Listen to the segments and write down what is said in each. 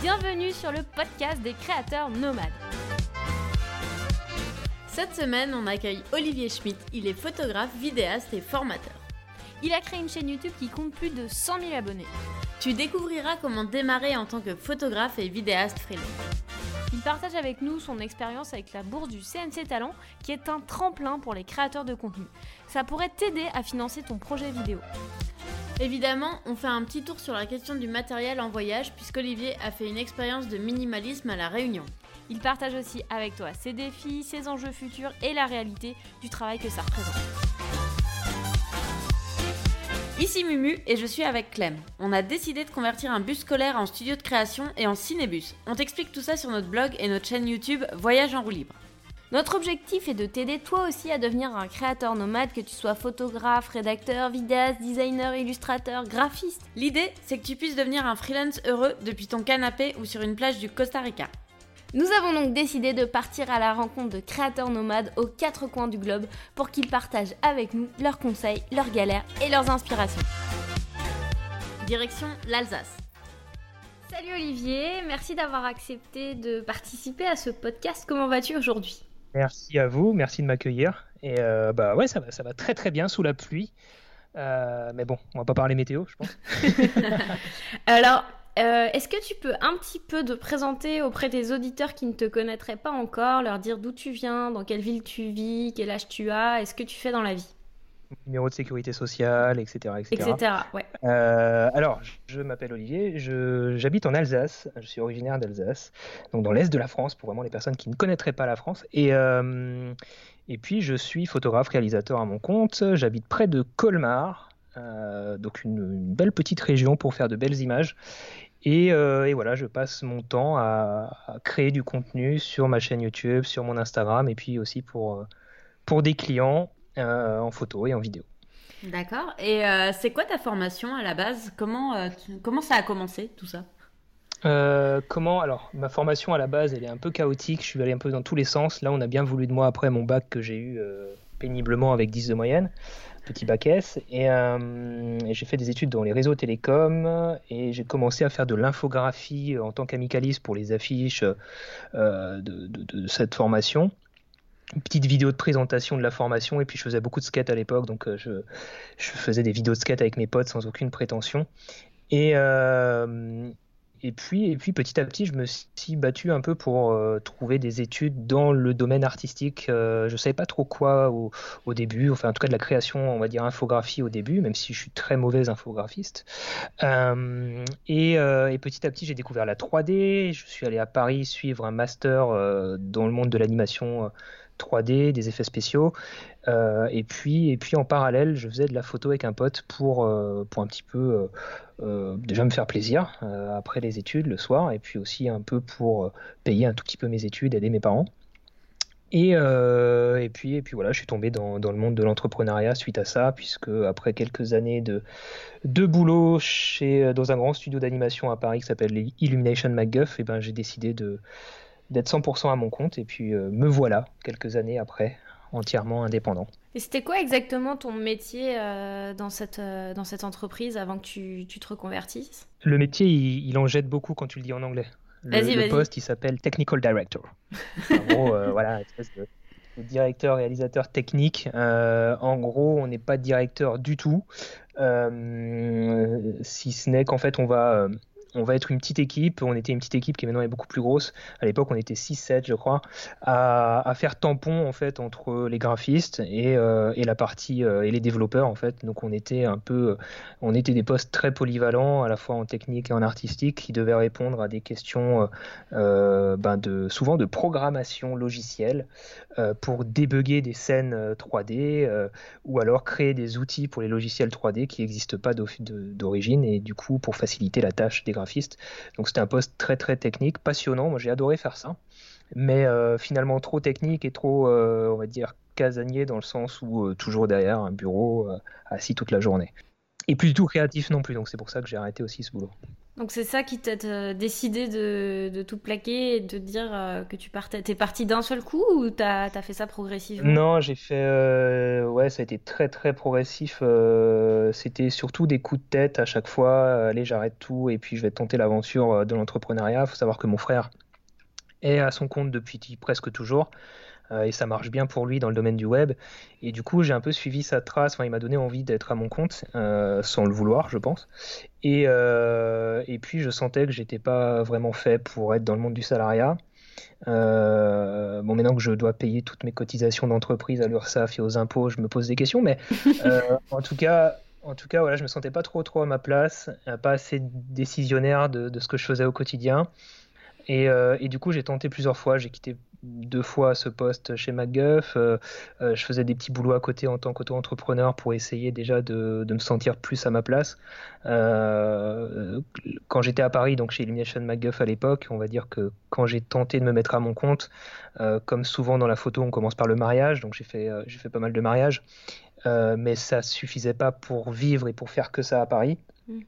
Bienvenue sur le podcast des créateurs nomades. Cette semaine, on accueille Olivier Schmitt. Il est photographe, vidéaste et formateur. Il a créé une chaîne YouTube qui compte plus de 100 000 abonnés. Tu découvriras comment démarrer en tant que photographe et vidéaste freelance. Il partage avec nous son expérience avec la bourse du CNC Talent, qui est un tremplin pour les créateurs de contenu. Ça pourrait t'aider à financer ton projet vidéo. Évidemment, on fait un petit tour sur la question du matériel en voyage, puisqu'Olivier a fait une expérience de minimalisme à La Réunion. Il partage aussi avec toi ses défis, ses enjeux futurs et la réalité du travail que ça représente. Ici Mumu et je suis avec Clem. On a décidé de convertir un bus scolaire en studio de création et en cinébus. On t'explique tout ça sur notre blog et notre chaîne YouTube Voyage en roue libre. Notre objectif est de t'aider toi aussi à devenir un créateur nomade, que tu sois photographe, rédacteur, vidéaste, designer, illustrateur, graphiste. L'idée, c'est que tu puisses devenir un freelance heureux depuis ton canapé ou sur une plage du Costa Rica. Nous avons donc décidé de partir à la rencontre de créateurs nomades aux quatre coins du globe pour qu'ils partagent avec nous leurs conseils, leurs galères et leurs inspirations. Direction l'Alsace. Salut Olivier, merci d'avoir accepté de participer à ce podcast. Comment vas-tu aujourd'hui? Merci à vous, merci de m'accueillir. Et euh, bah ouais, ça va, ça va très très bien sous la pluie. Euh, mais bon, on va pas parler météo, je pense. Alors, euh, est-ce que tu peux un petit peu te présenter auprès des auditeurs qui ne te connaîtraient pas encore, leur dire d'où tu viens, dans quelle ville tu vis, quel âge tu as, est-ce que tu fais dans la vie? Numéro de sécurité sociale, etc. Etc. etc ouais. Euh, alors, je m'appelle Olivier, j'habite en Alsace, je suis originaire d'Alsace, donc dans l'est de la France, pour vraiment les personnes qui ne connaîtraient pas la France. Et, euh, et puis, je suis photographe, réalisateur à mon compte, j'habite près de Colmar, donc une, une, belle petite région pour faire de belles images. Euh, et, voilà, je passe mon temps à, créer du contenu sur ma chaîne YouTube, sur mon Instagram, et puis aussi pour, euh, pour des clients euh, en photo et en vidéo. D'accord. Et c'est quoi ta formation à la base? Comment, comment ça a commencé tout ça? Comment alors ma formation à la base elle est un peu chaotique, je suis allé un peu dans tous les sens. Là on a bien voulu de moi après mon bac que j'ai eu péniblement avec 10 de moyenne petit bac S. Euh, et, j'ai fait des études dans les réseaux télécoms et j'ai commencé à faire de l'infographie en tant qu'amicaliste pour les affiches euh, de, cette formation. Une petite vidéo de présentation de la formation et puis je faisais beaucoup de skate à l'époque donc euh, je, faisais des vidéos de skate avec mes potes sans aucune prétention. Et, et puis, et puis petit à petit, je me suis battu un peu pour euh, trouver des études dans le domaine artistique. Euh, je savais pas trop quoi au, au, début, enfin en tout cas de la création, on va dire infographie au début, même si je suis très mauvais infographiste. Euh, et, et, petit à petit, j'ai découvert la 3D. Je suis allé à Paris suivre un master dans le monde de l'animation 3D, des effets spéciaux. Euh, et, puis, et puis en parallèle, je faisais de la photo avec un pote pour, euh, pour un petit peu euh, déjà me faire plaisir après les études le soir, et puis aussi un peu pour payer un tout petit peu mes études, aider mes parents. Et, et, puis, et puis voilà, je suis tombé dans, dans le monde de l'entrepreneuriat suite à ça, puisque après quelques années de, de boulot chez, dans un grand studio d'animation à Paris qui s'appelle Illumination MacGuff, et ben, j'ai décidé de, d'être 100% à mon compte. Et puis euh, me voilà, quelques années après, entièrement indépendant. Et c'était quoi exactement ton métier euh, dans, cette, euh, dans cette entreprise avant que tu, tu te reconvertisses? Le métier, il, en jette beaucoup quand tu le dis en anglais. Le, le poste, il s'appelle Technical Director. en gros, voilà, espèce de, directeur réalisateur technique. en gros, on n'est pas directeur du tout, si ce n'est qu'en fait, on va on va être une petite équipe. On était une petite équipe qui maintenant est beaucoup plus grosse. À l'époque, on était 6-7, je crois, à, faire tampon en fait entre les graphistes et, euh, la partie euh, et les développeurs en fait. Donc on était un peu, on était des postes très polyvalents à la fois en technique et en artistique qui devaient répondre à des questions euh, ben souvent de programmation logicielle pour débugger des scènes 3D ou alors créer des outils pour les logiciels 3D qui n'existent pas d'origine et du coup pour faciliter la tâche des Donc c'était un poste très très technique, passionnant. Moi j'ai adoré faire ça, mais euh, finalement trop technique et trop, euh, on va dire, casanier dans le sens où euh, toujours derrière un bureau assis toute la journée. Et plus du tout créatif non plus. Donc c'est pour ça que j'ai arrêté aussi ce boulot. Donc c'est ça qui t'a euh, décidé de, tout plaquer et de dire euh, que tu partais. T'es parti d'un seul coup ou t'as as fait ça progressivement? Non, j'ai fait. Euh, ouais, ça a été très très progressif. C'était surtout des coups de tête à chaque fois. Allez, j'arrête tout et puis je vais tenter l'aventure de l'entrepreneuriat. Il faut savoir que mon frère est à son compte depuis presque toujours. Euh, et ça marche bien pour lui dans le domaine du web. Et du coup, j'ai un peu suivi sa trace. Enfin, il m'a donné envie d'être à mon compte, euh, sans le vouloir, je pense. Et, euh, et puis, je sentais que j'étais pas vraiment fait pour être dans le monde du salariat. bon, maintenant que je dois payer toutes mes cotisations d'entreprise à l'URSSAF et aux impôts, je me pose des questions. Mais en tout cas, en tout cas, voilà, je me sentais pas trop trop à ma place, pas assez décisionnaire de, de ce que je faisais au quotidien. Et, et, du coup, j'ai tenté plusieurs fois. J'ai quitté deux fois ce poste chez MacGuff. Euh, euh, je faisais des petits boulots à côté en tant qu'auto-entrepreneur pour essayer déjà de, me sentir plus à ma place. Euh, quand j'étais à Paris, donc chez Illumination MacGuff à l'époque, on va dire que quand j'ai tenté de me mettre à mon compte, comme souvent dans la photo, on commence par le mariage, donc j'ai fait, j'ai fait pas mal de mariages, mais ça suffisait pas pour vivre et pour faire que ça à Paris. Mm.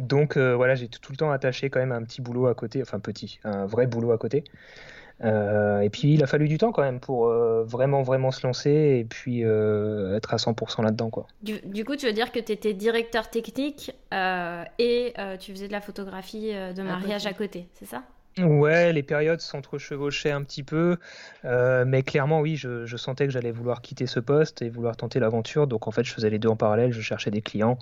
Donc voilà, j'ai tout le temps attaché quand même un petit boulot à côté, enfin petit, un vrai boulot à côté. Euh, et puis il a fallu du temps quand même pour euh, vraiment vraiment se lancer et puis euh, être à 100% là-dedans quoi. Du, coup, tu veux dire que tu étais directeur technique et tu faisais de la photographie de mariage à côté, c'est ça? Ouais, les périodes s'entrechevauchaient un petit peu, euh, mais clairement, oui, je, sentais que j'allais vouloir quitter ce poste et vouloir tenter l'aventure. Donc, en fait, je faisais les deux en parallèle, je cherchais des clients.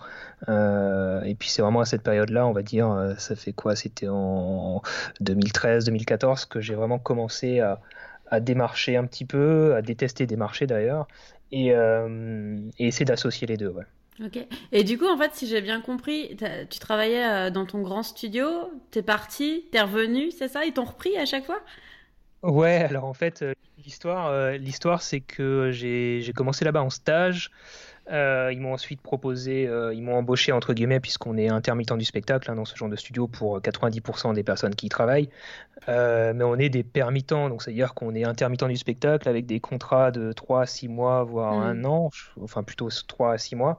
Euh, et puis, c'est vraiment à cette période-là, on va dire, euh, ça fait quoi? C'était en 2013-2014 que j'ai vraiment commencé à, démarcher un petit peu, à détester démarcher d'ailleurs, et, et essayer d'associer les deux. Ouais. Ok. Et du coup, en fait, si j'ai bien compris, tu travaillais euh, dans ton grand studio, t'es parti, t'es revenu, c'est ça? Ils t'ont repris à chaque fois? Ouais, alors en fait, euh, l'histoire, euh, l'histoire, c'est que j'ai commencé là-bas en stage. Euh, ils m'ont ensuite proposé, euh, ils m'ont embauché entre guillemets puisqu'on est intermittent du spectacle hein, dans ce genre de studio pour 90% des personnes qui y travaillent. Euh, mais on est des permittents, donc c'est-à-dire qu'on est intermittent du spectacle avec des contrats de 3 à 6 mois, voire mm. un an, enfin plutôt 3 à 6 mois,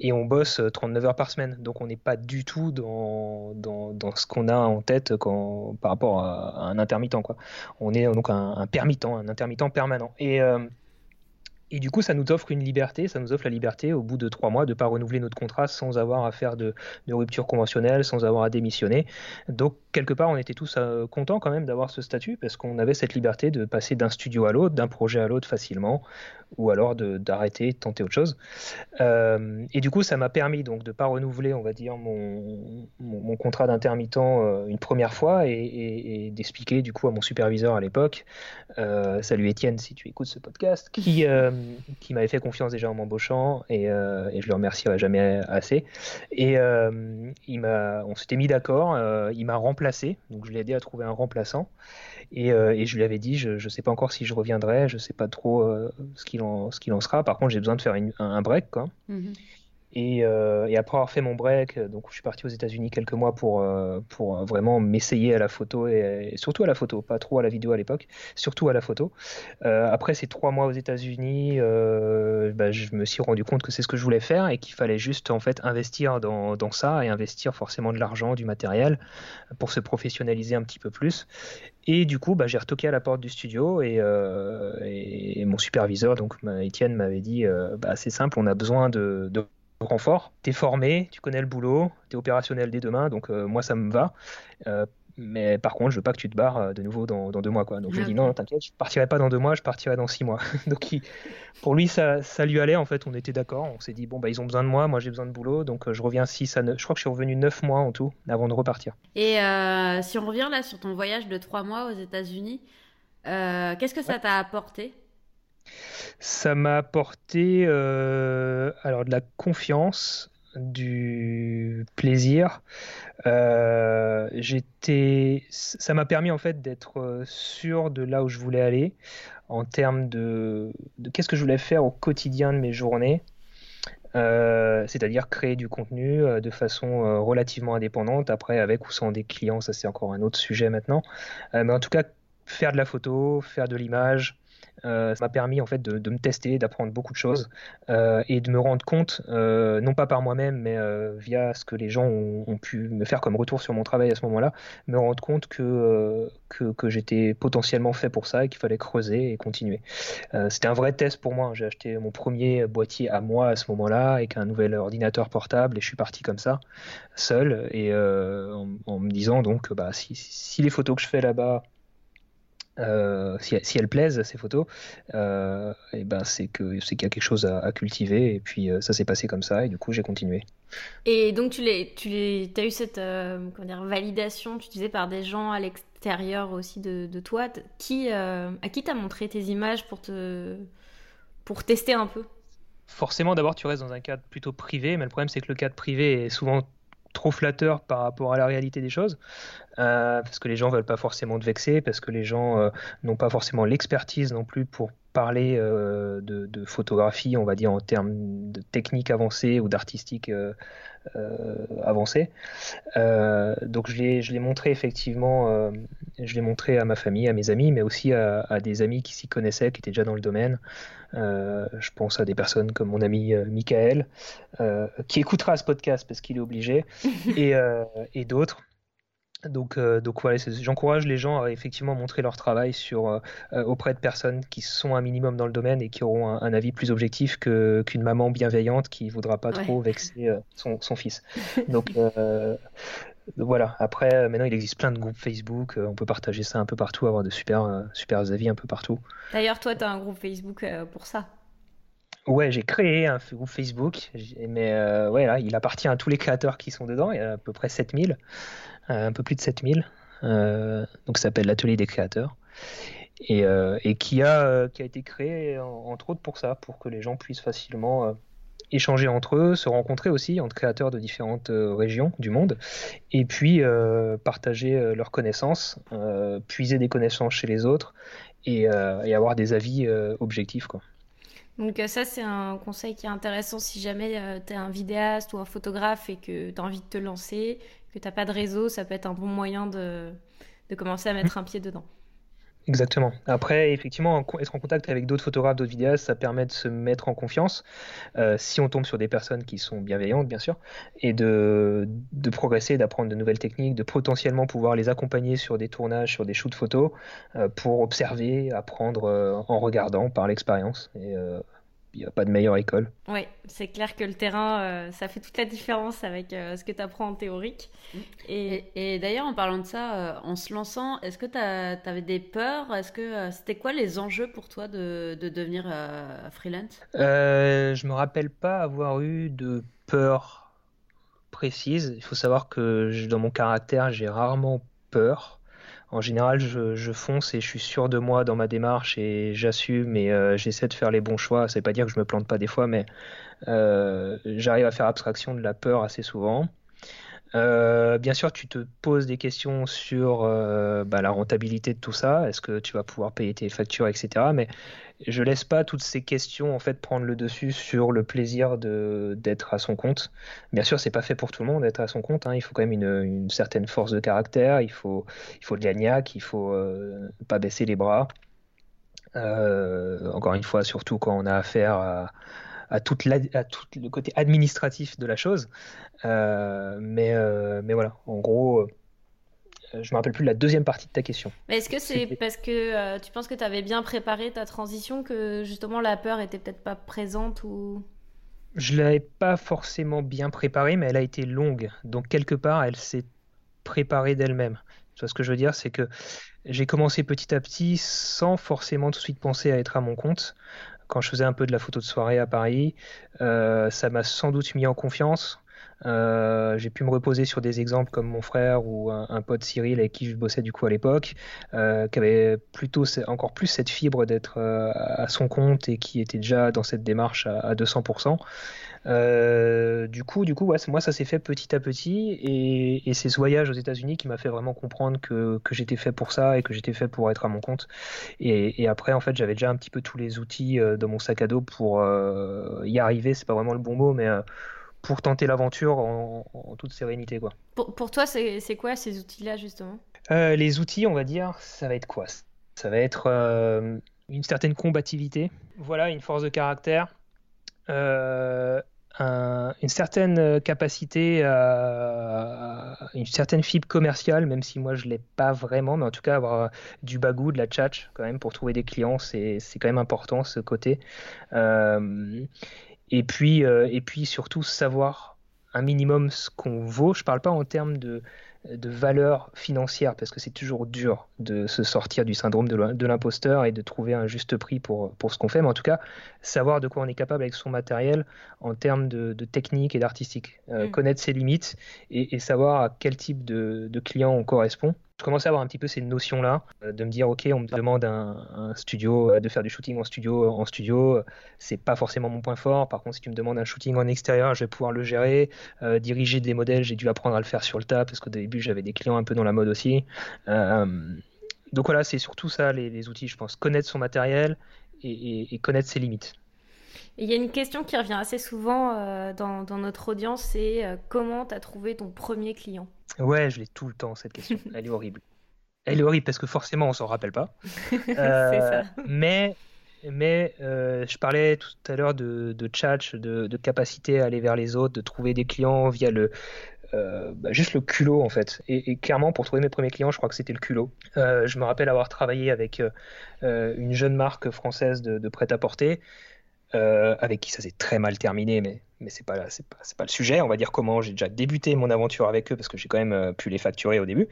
et on bosse 39 heures par semaine. Donc on n'est pas du tout dans, dans, dans ce qu'on a en tête quand, par rapport à, un intermittent. Quoi. On est donc un, un permittent, un intermittent permanent. Et et du coup, ça nous offre une liberté, ça nous offre la liberté au bout de trois mois de ne pas renouveler notre contrat sans avoir à faire de, rupture conventionnelle, sans avoir à démissionner. Donc, quelque part, on était tous euh, contents quand même d'avoir ce statut parce qu'on avait cette liberté de passer d'un studio à l'autre, d'un projet à l'autre facilement, ou alors d'arrêter, de, tenter autre chose. Euh, et du coup, ça m'a permis donc de ne pas renouveler, on va dire, mon, contrat d'intermittent euh, une première fois et, d'expliquer du coup à mon superviseur à l'époque, salut Étienne si tu écoutes ce podcast, qui qui m'avait fait confiance déjà en m'embauchant et, euh, et, je le remercierai jamais assez. Et euh, on s'était mis d'accord, euh, il m'a remplacé, donc je l'ai aidé à trouver un remplaçant et, je lui avais dit, je ne sais pas encore si je reviendrai, je ne sais pas trop ce qu'il en, qu'il en sera. Par contre, j'ai besoin de faire un, break, quoi. Euh, et, après avoir fait mon break, donc je suis parti aux États-Unis quelques mois pour, euh, pour vraiment m'essayer à la photo et, surtout à la photo, pas trop à la vidéo à l'époque, surtout à la photo. Euh, après ces trois mois aux États-Unis, bah, je me suis rendu compte que c'est ce que je voulais faire et qu'il fallait juste en fait investir dans, dans ça et investir forcément de l'argent, du matériel pour se professionnaliser un petit peu plus. Et du coup, bah, j'ai retoqué à la porte du studio et, et mon superviseur, donc Étienne, m'avait dit bah, c'est simple, on a besoin de renfort, tu es formé, tu connais le boulot, tu es opérationnel dès demain, donc euh, moi ça me va. Euh, mais par contre, je veux pas que tu te barres euh, de nouveau dans, deux mois. Quoi. Donc je lui ai dit non, t'inquiète, je partirai pas dans deux mois, je partirai dans six mois. donc pour lui, ça, ça, lui allait, en fait, on était d'accord. On s'est dit, bon, bah, ils ont besoin de moi, moi j'ai besoin de boulot, donc je reviens six à 9. Je crois que je suis revenu neuf mois en tout avant de repartir. Et si on revient là sur ton voyage de trois mois aux États-Unis, qu'est-ce que ça t'a apporté? Ça m'a apporté euh, alors de la confiance, du plaisir. Euh, j'étais, ça m'a permis en fait d'être sûr de là où je voulais aller en termes de, qu'est-ce que je voulais faire au quotidien de mes journées. Euh, c'est-à-dire créer du contenu de façon relativement indépendante, après avec ou sans des clients, ça c'est encore un autre sujet maintenant, mais en tout cas faire de la photo, faire de l'image, euh, ça m'a permis en fait de, me tester, d'apprendre beaucoup de choses euh, et de me rendre compte, euh, non pas par moi-même, mais via ce que les gens ont, pu me faire comme retour sur mon travail à ce moment-là, me rendre compte que, que, j'étais potentiellement fait pour ça et qu'il fallait creuser et continuer. C'était un vrai test pour moi. J'ai acheté mon premier boîtier à moi à ce moment-là avec un nouvel ordinateur portable et je suis parti comme ça, seul et en, me disant donc bah, si les photos que je fais là-bas euh, si, elles plaisent ces photos, euh, et ben c'est que c'est qu'il y a quelque chose à, cultiver et puis euh, ça s'est passé comme ça et du coup j'ai continué. Et donc tu les, tu les, as eu cette comment dire, validation, tu disais par des gens à l'extérieur aussi de, de, toi, qui à qui t'as montré tes images pour te pour tester un peu? Forcément, d'abord tu restes dans un cadre plutôt privé, mais le problème c'est que le cadre privé est souvent trop flatteur par rapport à la réalité des choses, euh, parce que les gens veulent pas forcément te vexer, parce que les gens euh, n'ont pas forcément l'expertise non plus pour parler euh, de, de, photographie, on va dire en termes de technique avancée ou d'artistique avancée. donc je l'ai, montré effectivement, je l'ai montré à ma famille, à mes amis, mais aussi à, à des amis qui s'y connaissaient, qui étaient déjà dans le domaine. Euh, je pense à des personnes comme mon ami euh, Michael, euh, qui écoutera ce podcast parce qu'il est obligé, et, et d'autres. Donc, donc voilà, j'encourage les gens à effectivement montrer leur travail sur, auprès de personnes qui sont un minimum dans le domaine et qui auront un, avis plus objectif qu'une maman bienveillante qui voudra pas trop vexer son, son, fils. Donc, voilà, après, euh, maintenant il existe plein de groupes Facebook, euh, on peut partager ça un peu partout, avoir de super, euh, super avis un peu partout. D'ailleurs, toi, tu as un groupe Facebook pour ça Ouais, j'ai créé un groupe Facebook, mais ouais, là, il appartient à tous les créateurs qui sont dedans, il y a à peu près 7000, un peu plus de 7000, donc ça s'appelle l'Atelier des créateurs. Et, et qui, a, qui a été créé entre autres pour ça, pour que les gens puissent facilement échanger entre eux, se rencontrer aussi entre créateurs de différentes euh, régions du monde, et puis euh, partager euh, leurs connaissances, puiser des connaissances chez les autres et, avoir des avis objectifs. Quoi. Donc ça, c'est un conseil qui est intéressant si jamais tu es un vidéaste ou un photographe et que tu as envie de te lancer, que tu n'as pas de réseau, ça peut être un bon moyen de, de commencer à mettre un pied dedans. Exactement. Après, effectivement, être en contact avec d'autres photographes, d'autres vidéastes, ça permet de se mettre en confiance, euh, si on tombe sur des personnes qui sont bienveillantes, bien sûr, et de, de progresser, d'apprendre de nouvelles techniques, de potentiellement pouvoir les accompagner sur des tournages, sur des shoots photos, euh, pour observer, apprendre euh, en regardant par l'expérience. Il n'y a pas de meilleure école. Oui, c'est clair que le terrain, euh, ça fait toute la différence avec euh, ce que tu apprends en théorique. Et, d'ailleurs, en parlant de ça, euh, en se lançant, est-ce que tu avais des peurs? Est-ce que c'était quoi les enjeux pour toi de, de devenir freelance? Je me rappelle pas avoir eu de peur précise. Il faut savoir que dans mon caractère, j'ai rarement peur en général, je, fonce et je suis sûr de moi dans ma démarche et j'assume et euh, j'essaie de faire les bons choix. Veut pas dire que je me plante pas des fois, mais euh, j'arrive à faire abstraction de la peur assez souvent. Euh, bien sûr, tu te poses des questions sur euh, bah, la rentabilité de tout ça. Est-ce que tu vas pouvoir payer tes factures, etc. Mais je laisse pas toutes ces questions en fait prendre le dessus sur le plaisir d'être à son compte. Bien sûr, c'est pas fait pour tout le monde d'être à son compte. Hein. Il faut quand même une, une, certaine force de caractère. Il faut il faut de l'agnac. Il faut euh, pas baisser les bras. encore une fois, surtout quand on a affaire à à, toute à tout le côté administratif de la chose. Euh, mais, euh, mais voilà, en gros, euh, je me rappelle plus de la deuxième partie de ta question. Est-ce que c'est parce que tu penses que tu avais bien préparé ta transition que justement la peur était peut-être pas présente ou? Je l'avais pas forcément bien préparée, mais elle a été longue. Donc quelque part, elle s'est préparée d'elle-même. Tu vois ce que je veux dire, c'est que j'ai commencé petit à petit sans forcément tout de suite penser à être à mon compte quand je faisais un peu de la photo de soirée à Paris. Euh, ça m'a sans doute mis en confiance. Euh, j'ai pu me reposer sur des exemples comme mon frère ou un, pote Cyril avec qui je bossais du coup à l'époque, euh, qui avait plutôt encore plus cette fibre d'être à son compte et qui était déjà dans cette démarche à, à 200%. Euh, du coup, du coup, ouais, moi, ça s'est fait petit à petit, et, c'est ce voyage aux États-Unis qui m'a fait vraiment comprendre que, que j'étais fait pour ça et que j'étais fait pour être à mon compte. Et, après, en fait, j'avais déjà un petit peu tous les outils euh, dans mon sac à dos pour euh, y arriver. C'est pas vraiment le bon mot, mais pour tenter l'aventure en, toute sérénité, quoi. Pour, pour toi, c'est quoi ces outils-là justement? Les outils, on va dire, ça va être quoi? Ça va être une certaine combativité. Voilà, une force de caractère. Une certaine capacité, une certaine fibre commerciale, même si moi je l'ai pas vraiment, mais en tout cas avoir du bagou, de la tchatch quand même pour trouver des clients, c'est quand même important ce côté. et puis et puis surtout savoir un minimum ce qu'on vaut. Je parle pas en termes de de valeur financière, parce que c'est toujours dur de se sortir du syndrome de l'imposteur et de trouver un juste prix pour, pour ce qu'on fait, mais en tout cas, savoir de quoi on est capable avec son matériel en termes de, technique et d'artistique, euh, mm. connaître ses limites et, savoir à quel type de, de client on correspond je commençais à avoir un petit peu ces notions-là, euh, de me dire, ok, on me demande un, studio, euh, de faire du shooting en studio, en studio, c'est pas forcément mon point fort. Par contre, si tu me demandes un shooting en extérieur, je vais pouvoir le gérer. Euh, diriger des modèles, j'ai dû apprendre à le faire sur le tas, parce qu'au début, j'avais des clients un peu dans la mode aussi. donc voilà, c'est surtout ça, les, outils, je pense. Connaître son matériel et connaître ses limites. Il y a une question qui revient assez souvent euh, dans, notre audience, c'est euh, comment tu as trouvé ton premier client? Ouais, je l'ai tout le temps, cette question. Elle est horrible. Elle est horrible parce que forcément, on s'en rappelle pas. c'est ça. Euh, mais mais je parlais tout à l'heure de, de tchatch, de, capacité à aller vers les autres, de trouver des clients via le, bah, juste le culot en fait. Et, clairement, pour trouver mes premiers clients, je crois que c'était le culot. je me rappelle avoir travaillé avec une jeune marque française de, de prêt-à-porter. Euh, avec qui ça s'est très mal terminé, mais mais c'est pas c'est pas, pas, le sujet. On va dire comment j'ai déjà débuté mon aventure avec eux parce que j'ai quand même euh, pu les facturer au début.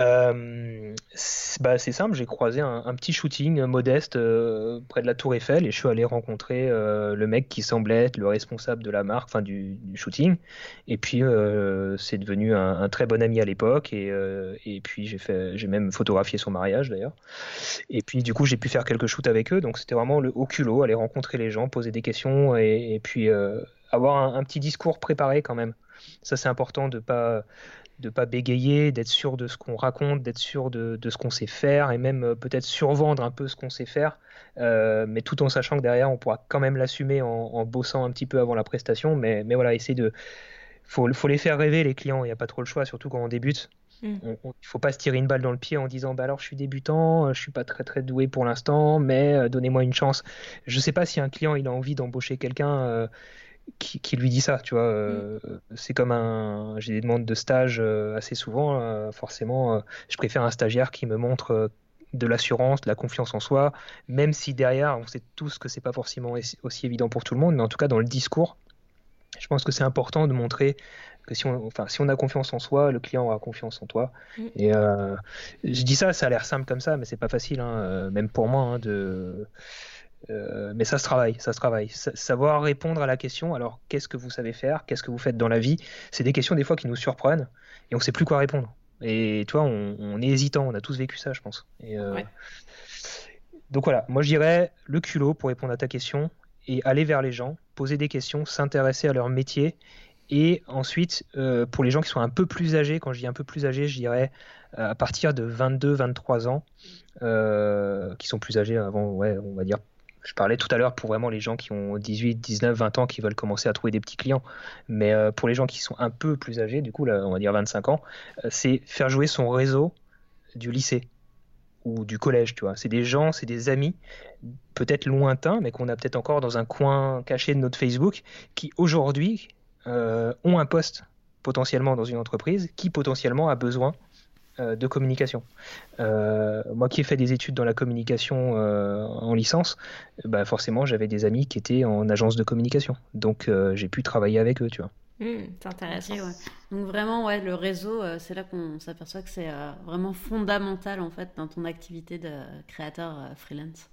Euh, c'est bah, simple, j'ai croisé un, petit shooting modeste euh, près de la Tour Eiffel et je suis allé rencontrer le mec qui semblait être le responsable de la marque, enfin du, du, shooting. Et puis c'est devenu un, très bon ami à l'époque et, et puis j'ai fait j'ai même photographié son mariage d'ailleurs. Et puis du coup j'ai pu faire quelques shoots avec eux, donc c'était vraiment le haut culot, aller rencontrer les gens, poser des questions et puis avoir un, petit discours préparé quand même. Ça, c'est important de pas de pas bégayer, d'être sûr de ce qu'on raconte, d'être sûr de, ce qu'on sait faire et même euh, peut-être survendre un peu ce qu'on sait faire, euh, mais tout en sachant que derrière on pourra quand même l'assumer en, bossant un petit peu avant la prestation. Mais, mais voilà, essayer de. Faut, faut les faire rêver les clients, il n'y a pas trop le choix, surtout quand on débute. Mm. Il ne faut pas se tirer une balle dans le pied en disant bah alors je suis débutant, je suis pas très très doué pour l'instant, mais euh, donnez-moi une chance. Je ne sais pas si un client il a envie d'embaucher quelqu'un qui, lui dit ça, tu vois. Euh, mm. C'est comme un. J'ai des demandes de stage euh, assez souvent. Euh, forcément, je préfère un stagiaire qui me montre de l'assurance, de la confiance en soi, même si derrière, on sait tous que c'est pas forcément aussi évident pour tout le monde, mais en tout cas, dans le discours, je pense que c'est important de montrer que si on, enfin, si on a confiance en soi, le client aura confiance en toi. Mm. Et je dis ça, ça a l'air simple comme ça, mais c'est pas facile, hein, même pour moi, hein, de euh, mais ça se travaille, ça se travaille. savoir répondre à la question, alors qu'est-ce que vous savez faire, qu'est-ce que vous faites dans la vie, c'est des questions des fois qui nous surprennent et on ne sait plus quoi répondre. Et toi, on, est hésitant, on a tous vécu ça, je pense. Euh, donc voilà, moi je dirais le culot pour répondre à ta question et aller vers les gens, poser des questions, s'intéresser à leur métier. Et ensuite, euh, pour les gens qui sont un peu plus âgés, quand je dis un peu plus âgés, je dirais à partir de 22-23 ans, qui sont plus âgés avant, ouais, on va dire je parlais tout à l'heure pour vraiment les gens qui ont 18, 19, 20 ans qui veulent commencer à trouver des petits clients. Mais euh, pour les gens qui sont un peu plus âgés, du coup, là, on va dire 25 ans, euh, c'est faire jouer son réseau du lycée ou du collège, tu vois. C'est des gens, c'est des amis, peut-être lointains, mais qu'on a peut-être encore dans un coin caché de notre Facebook, qui aujourd'hui euh, ont un poste potentiellement dans une entreprise, qui potentiellement a besoin de communication. Euh, moi qui ai fait des études dans la communication euh, en licence, bah forcément j'avais des amis qui étaient en agence de communication. Donc j'ai pu travailler avec eux, tu vois. Mmh, c'est intéressant. Ouais. Donc vraiment, ouais, le réseau, c'est là qu'on s'aperçoit que c'est vraiment fondamental en fait dans ton activité de créateur freelance.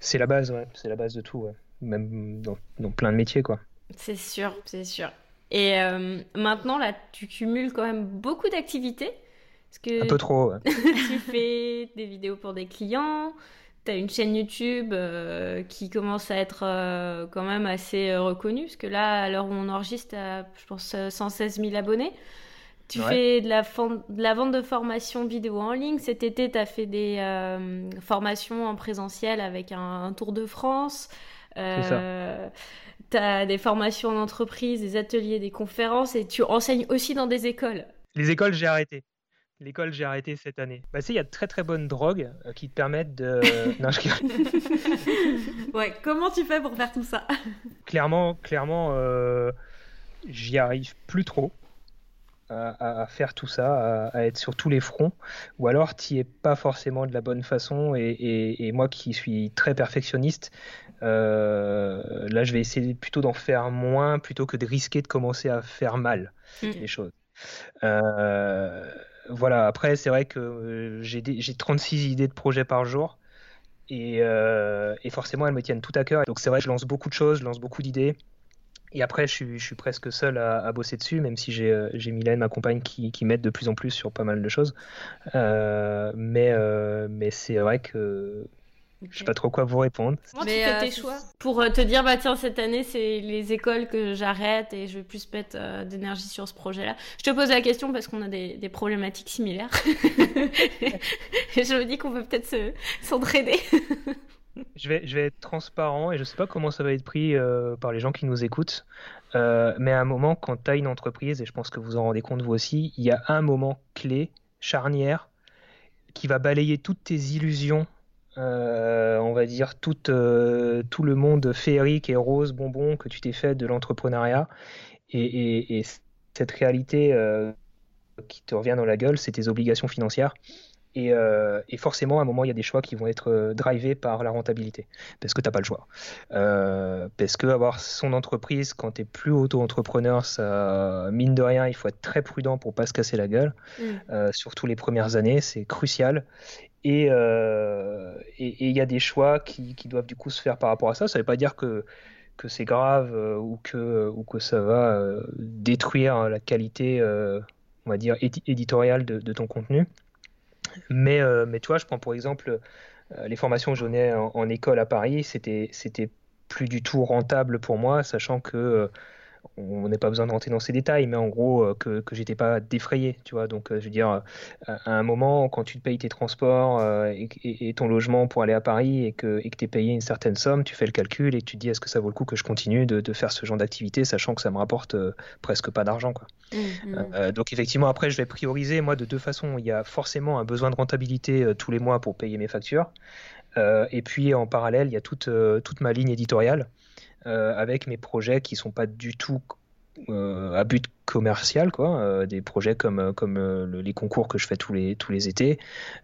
C'est la base, ouais. C'est la base de tout, même dans, dans, plein de métiers, quoi. C'est sûr, c'est sûr. Et maintenant, là, tu cumules quand même beaucoup d'activités que un peu trop. tu fais des vidéos pour des clients, tu as une chaîne YouTube euh, qui commence à être euh, quand même assez euh, reconnue, parce que là, à l'heure où on enregistre, je pense 116 000 abonnés. Tu fais de la, de la, vente de formation vidéo en ligne. Cet été, tu as fait des formations en présentiel avec un, Tour de France. tu as des formations en entreprise, des ateliers, des conférences et tu enseignes aussi dans des écoles. Les écoles, j'ai arrêté L'école, j'ai arrêté cette année. Bah, tu sais, il y a de très très bonnes drogues euh, qui te permettent de. non, je... ouais, comment tu fais pour faire tout ça? Clairement, clairement, euh, j'y arrive plus trop à, faire tout ça, à, être sur tous les fronts, ou alors tu es pas forcément de la bonne façon. Et, moi qui suis très perfectionniste, euh, là je vais essayer plutôt d'en faire moins plutôt que de risquer de commencer à faire mal mm. les choses. Euh, voilà, après c'est vrai que euh, j'ai 36 idées de projets par jour. Et, et, forcément, elles me tiennent tout à cœur. Donc c'est vrai, je lance beaucoup de choses, je lance beaucoup d'idées. Et après, je suis, presque seul à, bosser dessus, même si j'ai euh, Mylène, ma compagne, qui, m'aide de plus en plus sur pas mal de choses. Euh, mais euh, mais c'est vrai que je sais pas trop quoi vous répondre. Comment tu fais tes choix Pour te dire, bah tiens, cette année, c'est les écoles que j'arrête et je vais plus mettre d'énergie sur ce projet-là. Je te pose la question parce qu'on a des, problématiques similaires. et je me dis qu'on peut peut-être s'entraider. je, vais, je vais être transparent et je sais pas comment ça va être pris euh, par les gens qui nous écoutent. Euh, mais à un moment, quand tu as une entreprise, et je pense que vous en rendez compte vous aussi, il y a un moment clé, charnière, qui va balayer toutes tes illusions, euh, on va dire tout, tout le monde féerique et rose bonbon que tu t'es fait de l'entrepreneuriat. Et, et, cette réalité qui te revient dans la gueule, c'est tes obligations financières. Euh, et, forcément, à un moment, il y a des choix qui vont être euh, drivés par la rentabilité, parce que tu n'as pas le choix. Euh, parce que avoir son entreprise, quand tu es plus auto-entrepreneur, ça, mine de rien, il faut être très prudent pour pas se casser la gueule, mm. surtout les premières années, c'est crucial. Et il y a des choix qui, doivent du coup se faire par rapport à ça. Ça ne veut pas dire que c'est grave ou, que, ou que ça va détruire la qualité, on va dire, éditoriale de ton contenu. Mais, euh, mais tu vois, je prends pour exemple euh, les formations que j'en ai en, école à Paris, c'était plus du tout rentable pour moi, sachant que euh, on n'a pas besoin de rentrer dans ces détails, mais en gros, euh, que, que j'étais pas défrayé, tu vois. Donc, euh, je veux dire, à un moment, quand tu te payes tes transports euh, et, ton logement pour aller à Paris et que tu es payé une certaine somme, tu fais le calcul et tu te dis est-ce que ça vaut le coup que je continue de, faire ce genre d'activité, sachant que ça me rapporte presque pas d'argent, quoi. Mmh, mmh. donc, effectivement, après, je vais prioriser, moi, de deux façons. Il y a forcément un besoin de rentabilité tous les mois pour payer mes factures. et puis, en parallèle, il y a toute, toute ma ligne éditoriale. Euh, avec mes projets qui sont pas du tout euh, à but commercial, quoi, euh, des projets comme, comme les concours que je fais tous les, tous les étés,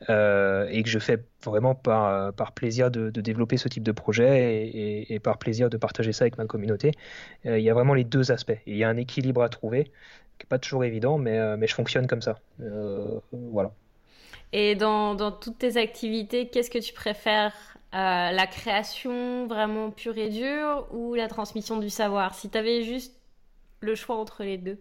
et que je fais vraiment par, par plaisir de, développer ce type de projet et, par plaisir de partager ça avec ma communauté. il y a vraiment les deux aspects. il y a un équilibre à trouver, qui n'est pas toujours évident, mais, mais je fonctionne comme ça. voilà. Et dans, dans toutes tes activités, qu'est-ce que tu préfères euh, la création vraiment pure et dure ou la transmission du savoir? Si tu avais juste le choix entre les deux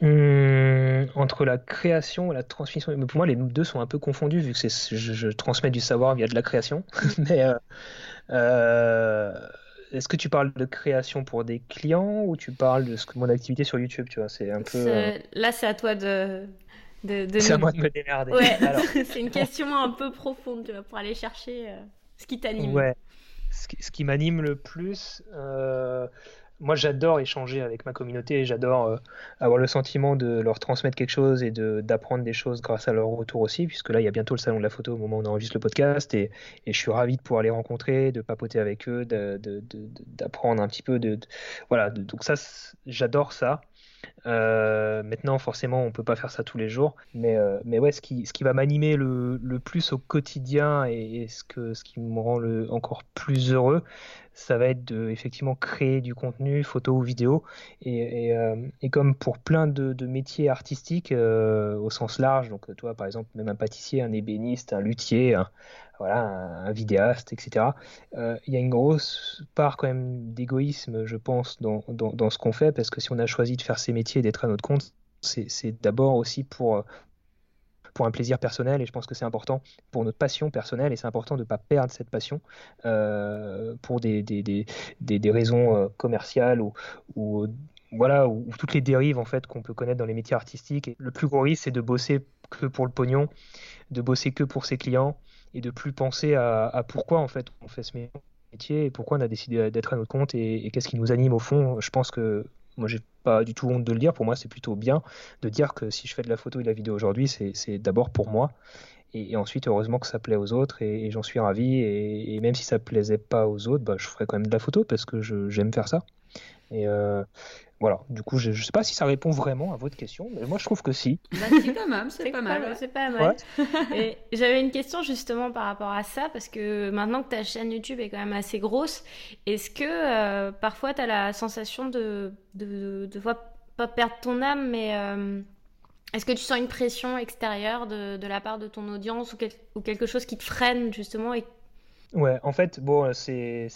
hum, entre la création et la transmission, mais pour moi les deux sont un peu confondus vu que je, transmets du savoir via de la création. mais euh, euh, est-ce que tu parles de création pour des clients ou tu parles de ce que mon activité sur YouTube Tu vois, c'est un peu. Là, c'est à toi de. de, c'est à moi de me démerder. c'est une question un peu profonde, tu vois, pour aller chercher. Ce qui t'anime. Ouais. Ce qui, m'anime le plus, euh, moi j'adore échanger avec ma communauté, j'adore euh, avoir le sentiment de leur transmettre quelque chose et d'apprendre des choses grâce à leur retour aussi, puisque là il y a bientôt le salon de la photo au moment où on enregistre le podcast et, et je suis ravi de pouvoir les rencontrer, de papoter avec eux, d'apprendre un petit peu. De, voilà, donc ça j'adore ça. Euh, maintenant, forcément, on peut pas faire ça tous les jours, mais, euh, mais ouais, ce qui, ce va m'animer le, plus au quotidien et, ce, ce qui me rend le, encore plus heureux, ça va être de effectivement créer du contenu, photo ou vidéo. Et, et, euh, comme pour plein de, métiers artistiques au sens large, donc toi par exemple, même un pâtissier, un ébéniste, un luthier, un, voilà, un, vidéaste, etc. Euh, il y a une grosse part quand même d'égoïsme, je pense, dans, dans, ce qu'on fait, parce que si on a choisi de faire ces métiers et d'être à notre compte, c'est d'abord aussi pour, pour un plaisir personnel, et je pense que c'est important pour notre passion personnelle, et c'est important de ne pas perdre cette passion euh, pour des, des, des, des, raisons euh, commerciales ou, ou voilà, ou, toutes les dérives en fait qu'on peut connaître dans les métiers artistiques. Et le plus gros risque, c'est de bosser que pour le pognon, de bosser que pour ses clients, et de plus penser à, pourquoi en fait on fait ce métier et pourquoi on a décidé d'être à notre compte et, qu'est-ce qui nous anime au fond. Je pense que Moi, j'ai pas du tout honte de le dire. Pour moi, c'est plutôt bien de dire que si je fais de la photo et de la vidéo aujourd'hui, c'est d'abord pour moi. Et, ensuite, heureusement que ça plaît aux autres et, j'en suis ravi. Et, même si ça plaisait pas aux autres, bah, je ferais quand même de la photo parce que j'aime faire ça. Et, euh, voilà, du coup, je ne sais pas si ça répond vraiment à votre question, mais moi je trouve que si. Bah, si, quand même, c'est pas, mal. C'est pas mal. Et j'avais une question justement par rapport à ça, parce que maintenant que ta chaîne YouTube est quand même assez grosse, est-ce que euh, parfois tu as la sensation de, de, de, pas perdre ton âme, mais euh, est-ce que tu sens une pression extérieure de, de la part de ton audience ou, ou, quelque chose qui te freine justement et... Ouais, en fait, bon, c'est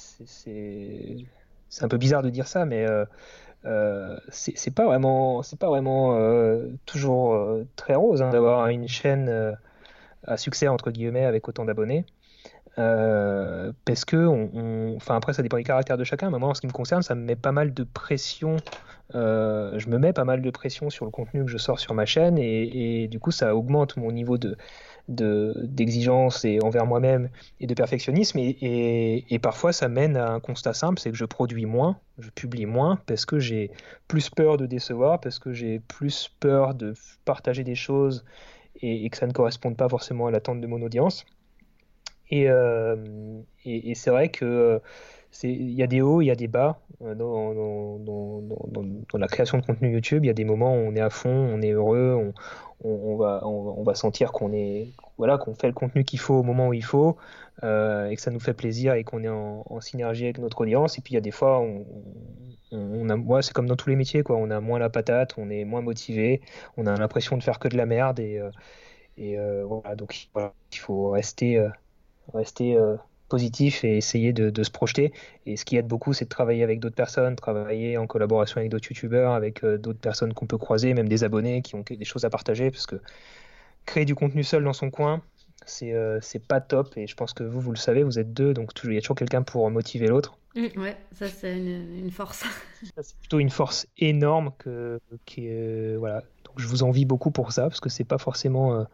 un peu bizarre de dire ça, mais. Euh, euh, c'est pas vraiment, c'est pas vraiment euh, toujours très rose hein, d'avoir une chaîne à succès entre guillemets avec autant d'abonnés. parce que, enfin après ça dépend des caractères de chacun, mais moi en ce qui me concerne, ça me met pas mal de pression. je me mets pas mal de pression sur le contenu que je sors sur ma chaîne et du coup ça augmente mon niveau de, d'exigence et envers moi-même et de perfectionnisme. Et, parfois, ça mène à un constat simple, c'est que je produis moins, je publie moins parce que j'ai plus peur de décevoir, parce que j'ai plus peur de partager des choses et, que ça ne corresponde pas forcément à l'attente de mon audience. Et, euh, c'est vrai que il y a des hauts, il y a des bas euh, dans, la création de contenu YouTube. Il y a des moments où on est à fond, on est heureux, on, va, sentir qu'on est voilà qu'on fait le contenu qu'il faut au moment où il faut euh, et que ça nous fait plaisir et qu'on est en, synergie avec notre audience. Et puis il y a des fois, on, c'est comme dans tous les métiers, quoi. On a moins la patate, on est moins motivé, on a l'impression de faire que de la merde et, euh, voilà. Donc il faut rester rester positif et essayer de, se projeter. Et ce qui aide beaucoup, c'est de travailler avec d'autres personnes, travailler en collaboration avec d'autres youtubeurs, avec euh, d'autres personnes qu'on peut croiser, même des abonnés qui ont des choses à partager, parce que créer du contenu seul dans son coin, c'est euh, pas top. Et je pense que vous, vous le savez, vous êtes deux, donc il y a toujours quelqu'un pour motiver l'autre. Mmh, ouais, ça c'est une, force. c'est plutôt une force énorme que, qui, euh, voilà. Donc je vous envie beaucoup pour ça, parce que c'est pas forcément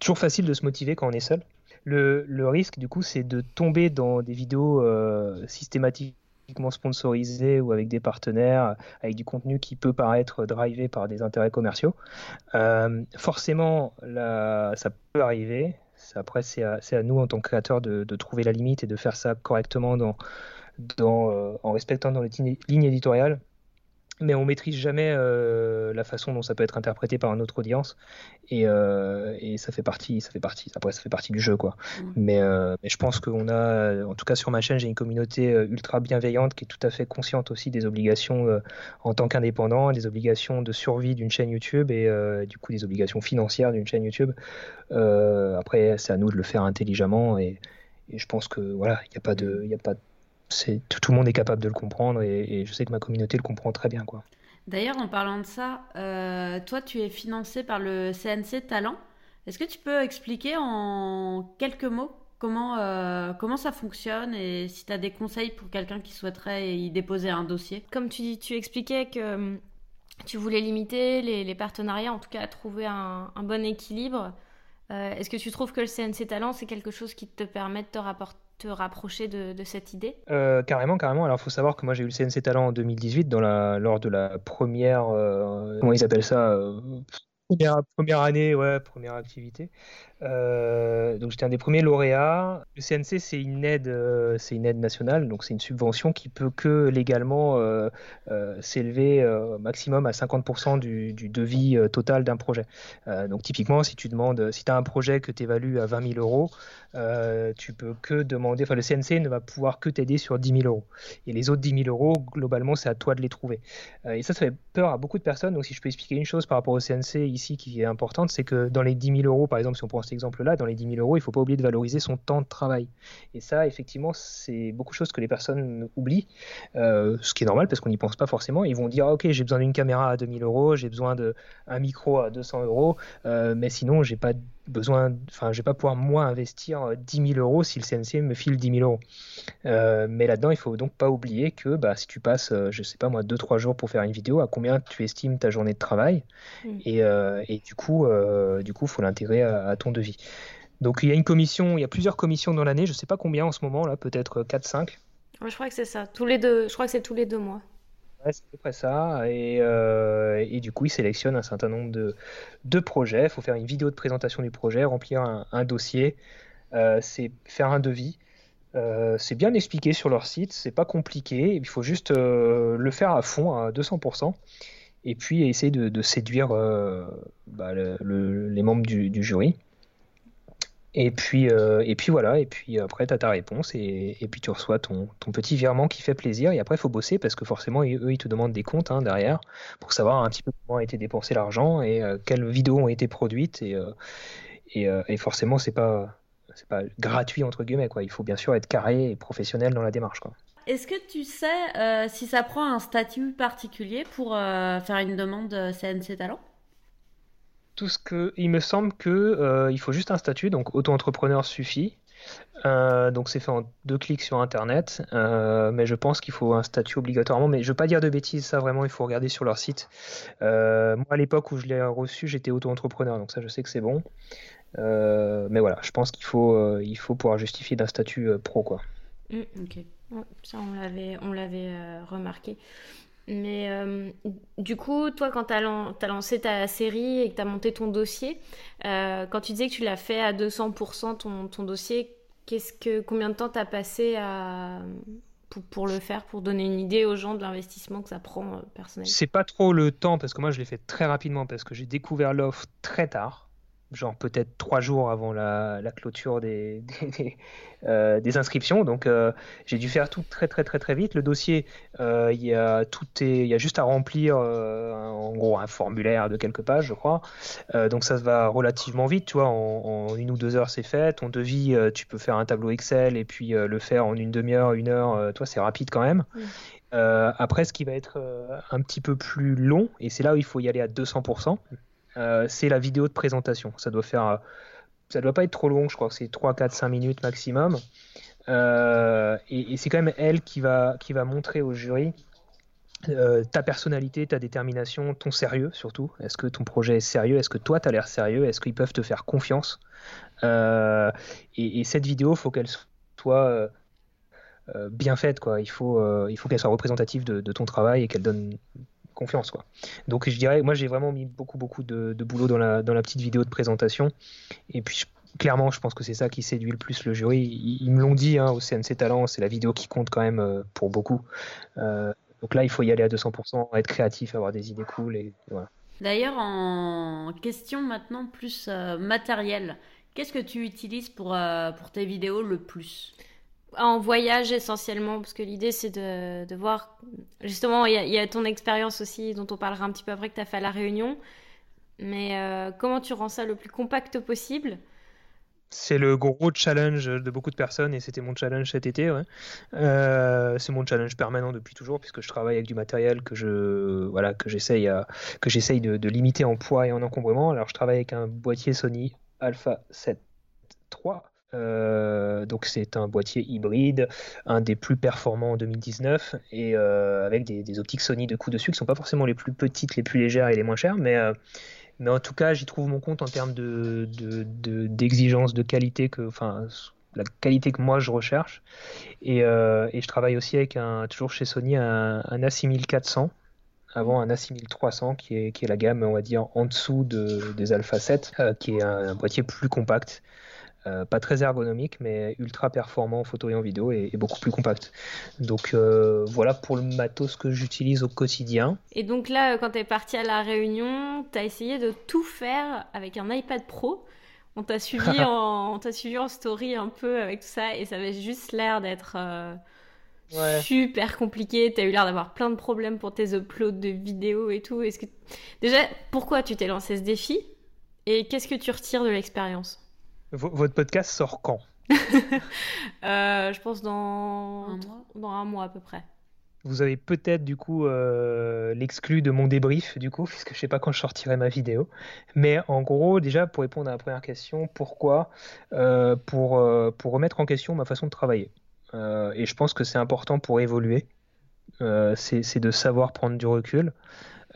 toujours facile de se motiver quand on est seul. Le, risque, du coup, c'est de tomber dans des vidéos euh, systématiquement sponsorisées ou avec des partenaires, avec du contenu qui peut paraître drivé par des intérêts commerciaux. Euh, forcément, ça peut arriver. Après, c'est à, nous, en tant que créateurs, de, trouver la limite et de faire ça correctement euh, en respectant les lignes éditoriales mais on maîtrise jamais euh, la façon dont ça peut être interprété par une autre audience. Et, euh, et, ça fait partie ça fait partie après ça fait partie du jeu quoi. Mais, euh, mais, je pense qu'on a en tout cas sur ma chaîne j'ai une communauté ultra bienveillante qui est tout à fait consciente aussi des obligations en tant qu'indépendant des obligations de survie d'une chaîne YouTube et du coup des obligations financières d'une chaîne YouTube. Après c'est à nous de le faire intelligemment et, et je pense que voilà il n'y a pas de il a pas de c'est tout, le monde est capable de le comprendre et, je sais que ma communauté le comprend très bien quoi. D'ailleurs, en parlant de ça, euh, toi, tu es financé par le CNC Talent. Est-ce que tu peux expliquer en quelques mots comment, euh, comment ça fonctionne et si tu as des conseils pour quelqu'un qui souhaiterait y déposer un dossier? Comme tu, tu expliquais que hum, tu voulais limiter les, partenariats, en tout cas trouver un, bon équilibre, euh, est-ce que tu trouves que le CNC Talent, c'est quelque chose qui te permet de te rapporter te rapprocher de, cette idée? Euh, Carrément, carrément. Alors, il faut savoir que moi, j'ai eu le CNC Talent en 2018, dans la, lors de la première. Euh, comment ils appellent ça euh, première, première, année, ouais, première activité. Euh, donc j'étais un des premiers lauréats. Le CNC, c'est une aide, euh, c'est une aide nationale, donc c'est une subvention qui peut que légalement euh, s'élever maximum à 50% du, du, devis total d'un projet. donc typiquement, si tu demandes, si tu as un projet que tu évalues à 20 000 euros, tu peux que demander, enfin le CNC ne va pouvoir que t'aider sur 10 000 euros. Et les autres 10 000 euros, globalement, c'est à toi de les trouver. et ça, ça fait peur à beaucoup de personnes. Donc si je peux expliquer une chose par rapport au CNC ici qui est importante, c'est que dans les 10 000 euros, par exemple, si on prend exemple-là, dans les 10 000 euros, il ne faut pas oublier de valoriser son temps de travail. Et ça, effectivement, c'est beaucoup de choses que les personnes oublient, euh, ce qui est normal parce qu'on n'y pense pas forcément. Ils vont dire, ah, ok, j'ai besoin d'une caméra à 2 000 euros, j'ai besoin d'un micro à 200 euros, euh, mais sinon, j'ai pas besoin, enfin, je vais pas pouvoir moi investir 10 000 euros si le CNC me file 10 000 euros. Euh, mais là-dedans, il faut donc pas oublier que bah, si tu passes, je sais pas moi, 2-3 jours pour faire une vidéo, à combien tu estimes ta journée de travail mmh. et, et, du coup, du coup, faut l'intégrer à, à, ton devis. Donc il y a une commission, il y a plusieurs commissions dans l'année, je ne sais pas combien en ce moment, là, peut-être 4-5. je crois que c'est ça, tous les deux, je crois que c'est tous les deux mois. C'est à peu près ça. Euh, et, du coup, il sélectionne un certain nombre de, projets. Il faut faire une vidéo de présentation du projet, remplir un, dossier, euh, c'est faire un devis. Euh, c'est bien expliqué sur leur site, c'est pas compliqué. Il faut juste le faire à fond, à 200%. Et puis essayer de, séduire bah, les membres du jury. Et puis, euh, et puis voilà, et puis après, tu as ta réponse et, et, puis tu reçois ton, ton, petit virement qui fait plaisir. Et après, il faut bosser parce que forcément, eux, ils te demandent des comptes hein, derrière pour savoir un petit peu comment a été dépensé l'argent et euh, quelles vidéos ont été produites. Et, euh, et, forcément, c'est pas, c'est pas gratuit, entre guillemets. Quoi. Il faut bien sûr être carré et professionnel dans la démarche. Quoi. Est-ce que tu sais si ça prend un statut particulier pour faire une demande CNC Talent tout ce que il me semble que euh, il faut juste un statut, donc auto-entrepreneur suffit. Euh, donc c'est fait en deux clics sur internet, euh, mais je pense qu'il faut un statut obligatoirement. Mais je veux pas dire de bêtises, ça vraiment il faut regarder sur leur site. moi à l'époque où je l'ai reçu, j'étais auto-entrepreneur, donc ça je sais que c'est bon. mais voilà, je pense qu'il faut il faut pouvoir justifier d'un statut pro quoi. Mmh, ok, ça on l'avait on l'avait remarqué. Mais euh, du coup, toi, quand tu as, lancé ta série et que tu as monté ton dossier, euh, quand tu disais que tu l'as fait à 200% ton, ton dossier, que, combien de temps tu as passé pour, pour, le faire, pour donner une idée aux gens de l'investissement que ça prend euh, personnellement C'est pas trop le temps, parce que moi, je l'ai fait très rapidement, parce que j'ai découvert l'offre très tard genre peut-être trois jours avant la, clôture des, euh, des, inscriptions. Donc euh, j'ai dû faire tout très très très très vite. Le dossier, euh, il y a tout est, il y a juste à remplir en gros un formulaire de quelques pages, je crois. donc ça se va relativement vite, tu vois. En, une ou deux heures c'est fait. Ton devis, tu peux faire un tableau Excel et puis le faire en une demi-heure, une heure. toi c'est rapide quand même. après, ce qui va être un petit peu plus long, et c'est là où il faut y aller à 200%, euh, c'est la vidéo de présentation. Ça doit faire, euh, ça doit pas être trop long, je crois que c'est 3, 4, 5 minutes maximum. Euh, et, c'est quand même elle qui va, qui va montrer au jury ta personnalité, ta détermination, ton sérieux surtout. Est-ce que ton projet est sérieux? Est-ce que toi, tu as l'air sérieux? Est-ce qu'ils peuvent te faire confiance? Et, cette vidéo, faut qu'elle soit bien faite. Quoi. Il faut, faut qu'elle soit représentative de, ton travail et qu'elle donne confiance. Quoi. Donc je dirais, moi j'ai vraiment mis beaucoup beaucoup de, boulot dans la, dans la petite vidéo de présentation. Et puis clairement, je pense que c'est ça qui séduit le plus le jury. Ils, me l'ont dit hein, au CNC Talent, c'est la vidéo qui compte quand même euh, pour beaucoup. Euh, donc là, il faut y aller à 200%, être créatif, avoir des idées cool. Et, voilà. D'ailleurs, en question maintenant plus euh, matérielle, qu'est-ce que tu utilises pour, pour tes vidéos le plus? En voyage essentiellement, parce que l'idée c'est de, de, voir, justement, il y, a ton expérience aussi dont on parlera un petit peu après que tu as fait à la réunion, mais euh, comment tu rends ça le plus compact possible? C'est le gros challenge de beaucoup de personnes et c'était mon challenge cet été. Euh, c'est mon challenge permanent depuis toujours puisque je travaille avec du matériel que je voilà que j'essaye que de, de, limiter en poids et en encombrement. Alors je travaille avec un boîtier Sony Alpha 7 III euh, donc c'est un boîtier hybride, un des plus performants en 2019, et euh, avec des, optiques Sony de coup dessus qui sont pas forcément les plus petites, les plus légères et les moins chères, mais, euh, mais en tout cas j'y trouve mon compte en termes de, d'exigence, de, qualité, que, enfin la qualité que moi je recherche. Et, et je travaille aussi avec un, toujours chez Sony un, un A6400 avant un A6300 qui est, qui est la gamme on va dire en dessous de, des Alpha 7 qui est un, boîtier plus compact euh, pas très ergonomique, mais ultra performant en photo et en vidéo et, beaucoup plus compact. Donc euh, voilà pour le matos que j'utilise au quotidien. Et donc là, quand tu es parti à la réunion, tu as essayé de tout faire avec un iPad Pro. On t'a suivi, en, suivi en story un peu avec tout ça et ça avait juste l'air d'être euh, super compliqué. Tu as eu l'air d'avoir plein de problèmes pour tes uploads de vidéos et tout. Est-ce que... Déjà, pourquoi tu t'es lancé ce défi et qu'est-ce que tu retires de l'expérience? Votre podcast sort quand? Euh, Je pense dans un, mois. dans un mois à peu près. Vous avez peut-être du coup euh, l'exclu de mon débrief du coup, puisque je sais pas quand je sortirai ma vidéo. Mais en gros, déjà pour répondre à la première question, pourquoi euh, pour, pour remettre en question ma façon de travailler? et je pense que c'est important pour évoluer. c'est de savoir prendre du recul.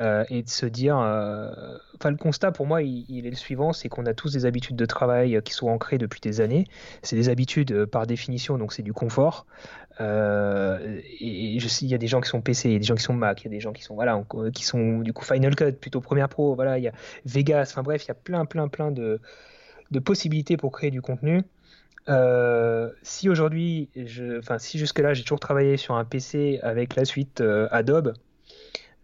Euh, et de se dire, euh, enfin le constat pour moi il, est le suivant, c'est qu'on a tous des habitudes de travail qui sont ancrées depuis des années. C'est des habitudes euh, par définition, donc c'est du confort. et, il y a des gens qui sont PC, il y a des gens qui sont Mac, il y a des gens qui sont voilà, qui sont du coup Final Cut, plutôt Premiere Pro, voilà, il y a Vegas, enfin bref, il y a plein, plein, plein de, de possibilités pour créer du contenu. si aujourd'hui, enfin si jusque-là j'ai toujours travaillé sur un PC avec la suite Adobe,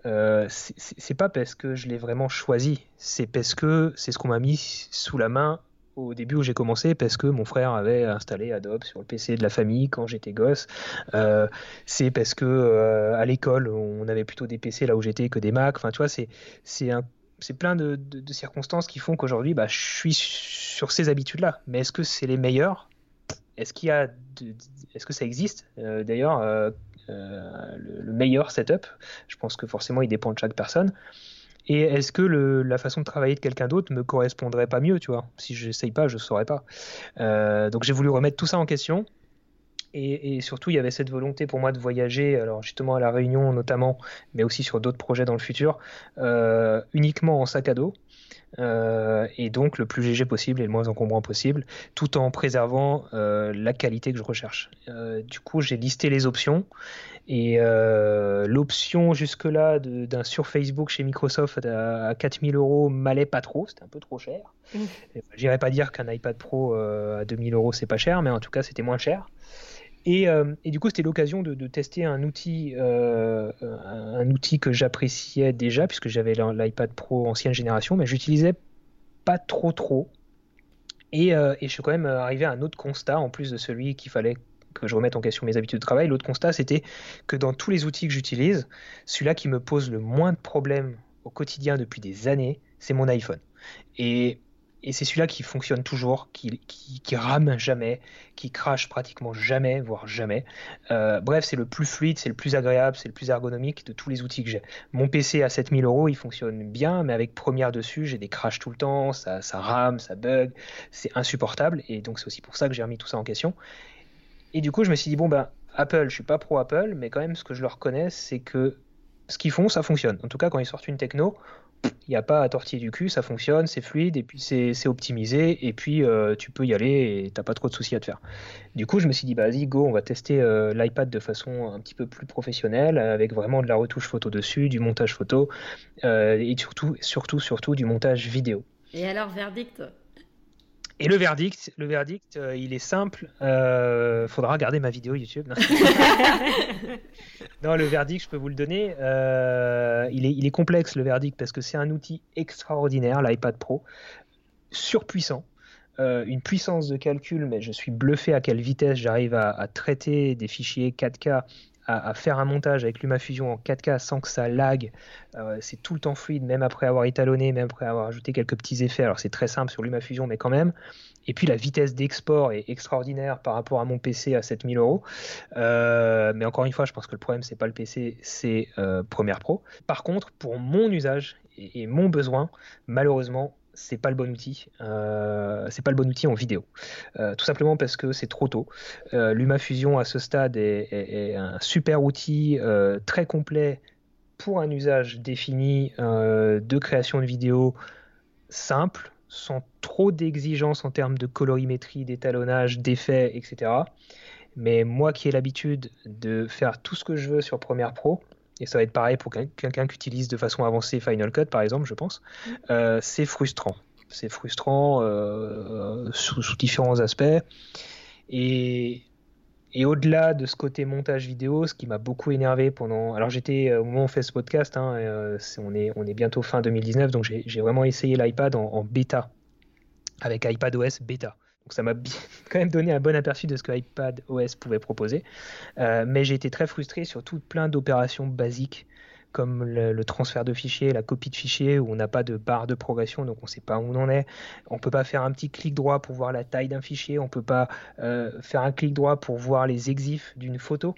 euh, c'est pas parce que je l'ai vraiment choisi, c'est parce que c'est ce qu'on m'a mis sous la main au début où j'ai commencé, parce que mon frère avait installé Adobe sur le PC de la famille quand j'étais gosse. Euh, c'est parce que euh, à l'école, on avait plutôt des PC là où j'étais que des Mac. Enfin, tu vois, c'est c'est plein de, circonstances qui font qu'aujourd'hui, bah, je suis sur ces habitudes-là. Mais est-ce que c'est les meilleures Est-ce qu'il y a, est-ce que ça existe? D'ailleurs, euh, le, meilleur setup. Je pense que forcément, il dépend de chaque personne. Et est-ce que la façon de travailler de quelqu'un d'autre me correspondrait pas mieux, tu vois? Si je n'essaye pas, je saurais pas. Euh, donc j'ai voulu remettre tout ça en question. Et, surtout, il y avait cette volonté pour moi de voyager, alors justement à La Réunion notamment, mais aussi sur d'autres projets dans le futur, euh, uniquement en sac à dos. Euh, et donc le plus léger possible et le moins encombrant possible, tout en préservant euh, la qualité que je recherche. Euh, du coup, j'ai listé les options et l'option jusque-là d'un sur Facebook chez Microsoft à, 4000 euros m'allait pas trop, c'était un peu trop cher. Mmh. J'irais pas dire qu'un iPad Pro à 2000 euros c'est pas cher, mais en tout cas c'était moins cher. Euh, et, du coup, c'était l'occasion de, tester un outil, euh, un outil que j'appréciais déjà, puisque j'avais l'iPad Pro ancienne génération, mais j'utilisais pas trop trop. Et, euh, et, je suis quand même arrivé à un autre constat, en plus de celui qu'il fallait que je remette en question mes habitudes de travail. L'autre constat, c'était que dans tous les outils que j'utilise, celui-là qui me pose le moins de problèmes au quotidien depuis des années, c'est mon iPhone. Et et c'est celui-là qui fonctionne toujours, qui, qui, rame jamais, qui crache pratiquement jamais, voire jamais. Euh, bref, c'est le plus fluide, c'est le plus agréable, c'est le plus ergonomique de tous les outils que j'ai. Mon PC à 7000 euros, il fonctionne bien, mais avec Premiere dessus, j'ai des crashs tout le temps, ça, ça rame, ça bug, c'est insupportable. Et donc c'est aussi pour ça que j'ai remis tout ça en question. Et du coup, je me suis dit, bon, ben, Apple, je suis pas pro Apple, mais quand même, ce que je leur connais, c'est que ce qu'ils font, ça fonctionne. En tout cas, quand ils sortent une techno, il n'y a pas à tortiller du cul, ça fonctionne, c'est fluide, et puis c'est optimisé, et puis euh, tu peux y aller et t'as pas trop de soucis à te faire. Du coup, je me suis dit, bah, vas-y, go, on va tester euh, l'iPad de façon un petit peu plus professionnelle, avec vraiment de la retouche photo dessus, du montage photo, euh, et surtout, surtout, surtout du montage vidéo. Et alors, verdict? Et le verdict, le verdict, euh, il est simple. Euh, faudra regarder ma vidéo YouTube. Non, le verdict, je peux vous le donner. Euh, il, est, il est complexe le verdict parce que c'est un outil extraordinaire, l'iPad Pro, surpuissant. Une puissance de calcul, mais je suis bluffé à quelle vitesse j'arrive à, à, traiter des fichiers 4K à, faire un montage avec LumaFusion en 4K sans que ça lag. Euh, c'est tout le temps fluide, même après avoir étalonné, même après avoir ajouté quelques petits effets. Alors c'est très simple sur LumaFusion, mais quand même. Et puis la vitesse d'export est extraordinaire par rapport à mon PC à 7000 euros. Euh, mais encore une fois, je pense que le problème c'est pas le PC, c'est euh, Premiere Pro. Par contre, pour mon usage et mon besoin, malheureusement, c'est pas le bon outil. Euh, c'est pas bon outil en vidéo. Euh, tout simplement parce que c'est trop tôt. Euh, LumaFusion à ce stade est, un super outil très complet pour un usage défini de création de vidéo simple, sans trop d'exigences en termes de colorimétrie, d'étalonnage, d'effets, etc. Mais moi qui ai l'habitude de faire tout ce que je veux sur Premiere Pro, et ça va être pareil pour quelqu'un qui utilise de façon avancée Final Cut, par exemple, je pense, euh, c'est frustrant. C'est frustrant euh, sous, différents aspects. Et, au-delà de ce côté montage vidéo, ce qui m'a beaucoup énervé pendant. Alors, j'étais, au moment où on fait ce podcast, hein, euh, on, est, bientôt fin 2019, donc j'ai vraiment essayé l'iPad en bêta, avec iPadOS bêta. Donc ça m'a quand même donné un bon aperçu de ce que iPad OS pouvait proposer. Euh, mais j'ai été très frustré sur tout plein d'opérations basiques comme le, transfert de fichiers, la copie de fichiers, où on n'a pas de barre de progression, donc on ne sait pas où on en est. On ne peut pas faire un petit clic droit pour voir la taille d'un fichier, on ne peut pas euh, faire un clic droit pour voir les exifs d'une photo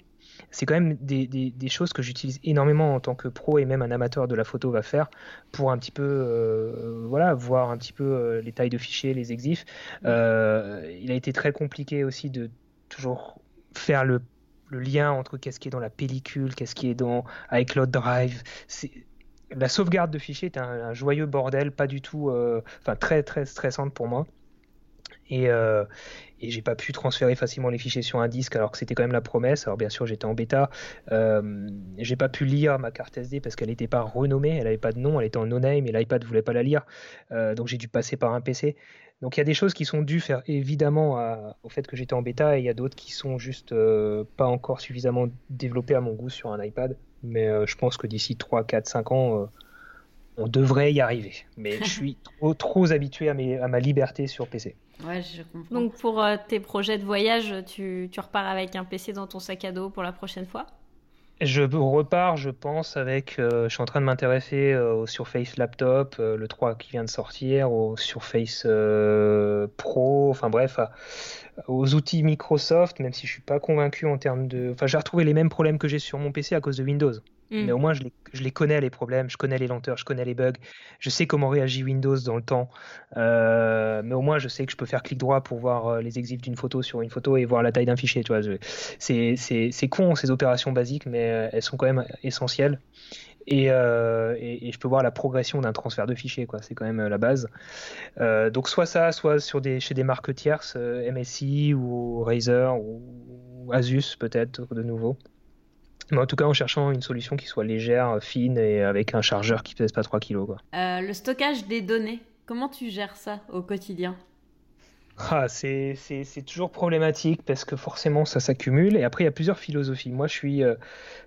c'est quand même des, choses que j'utilise énormément en tant que pro et même un amateur de la photo va faire pour un petit peu euh, voilà voir un petit peu euh, les tailles de fichiers, les exifs. Euh, il a été très compliqué aussi de toujours faire le, lien entre qu'est-ce qui est dans la pellicule, qu'est-ce qui est dans iCloud Drive. La sauvegarde de fichiers est un, joyeux bordel, pas du tout, enfin très très stressante pour moi. Et, euh, et j'ai pas pu transférer facilement les fichiers sur un disque alors que c'était quand même la promesse. Alors bien sûr j'étais en bêta, euh, j'ai pas pu lire ma carte SD parce qu'elle n'était pas renommée, elle avait pas de nom, elle était en no-name et l'iPad voulait pas la lire, euh, donc j'ai dû passer par un PC. Donc il y a des choses qui sont dues évidemment au fait que j'étais en bêta et il y a d'autres qui sont juste euh, pas encore suffisamment développées à mon goût sur un iPad. Mais euh, je pense que d'ici 3, 4, 5 ans, on devrait y arriver. Mais je suis trop, trop habitué à, mes, à ma liberté sur PC. Ouais, je comprends. Donc pour euh, tes projets de voyage, tu, tu, repars avec un PC dans ton sac à dos pour la prochaine fois? Je repars, je pense, avec. Euh, je suis en train de m'intéresser euh, au Surface Laptop, le 3 qui vient de sortir, au Surface Pro, enfin bref, aux outils Microsoft, même si je suis pas convaincu en termes de. Enfin, j'ai retrouvé les mêmes problèmes que j'ai sur mon PC à cause de Windows. Mm. Mais au moins, je les, connais, les problèmes, je connais les lenteurs, je connais les bugs, je sais comment réagit Windows dans le temps. Euh, mais au moins, je sais que je peux faire clic droit pour voir euh, les exifs d'une photo sur une photo et voir la taille d'un fichier. C'est con ces opérations basiques, mais euh, elles sont quand même essentielles. Et, je peux voir la progression d'un transfert de fichiers. C'est quand même la base. Donc soit ça, soit chez des marques tierces, MSI ou Razer ou Asus peut-être de nouveau. Mais en tout cas, en cherchant une solution qui soit légère, fine et avec un chargeur qui pèse pas 3 kg. Quoi. Euh, le stockage des données, comment tu gères ça au quotidien? Ah, c'est, toujours problématique parce que forcément ça s'accumule et après il y a plusieurs philosophies. Moi je suis. Euh,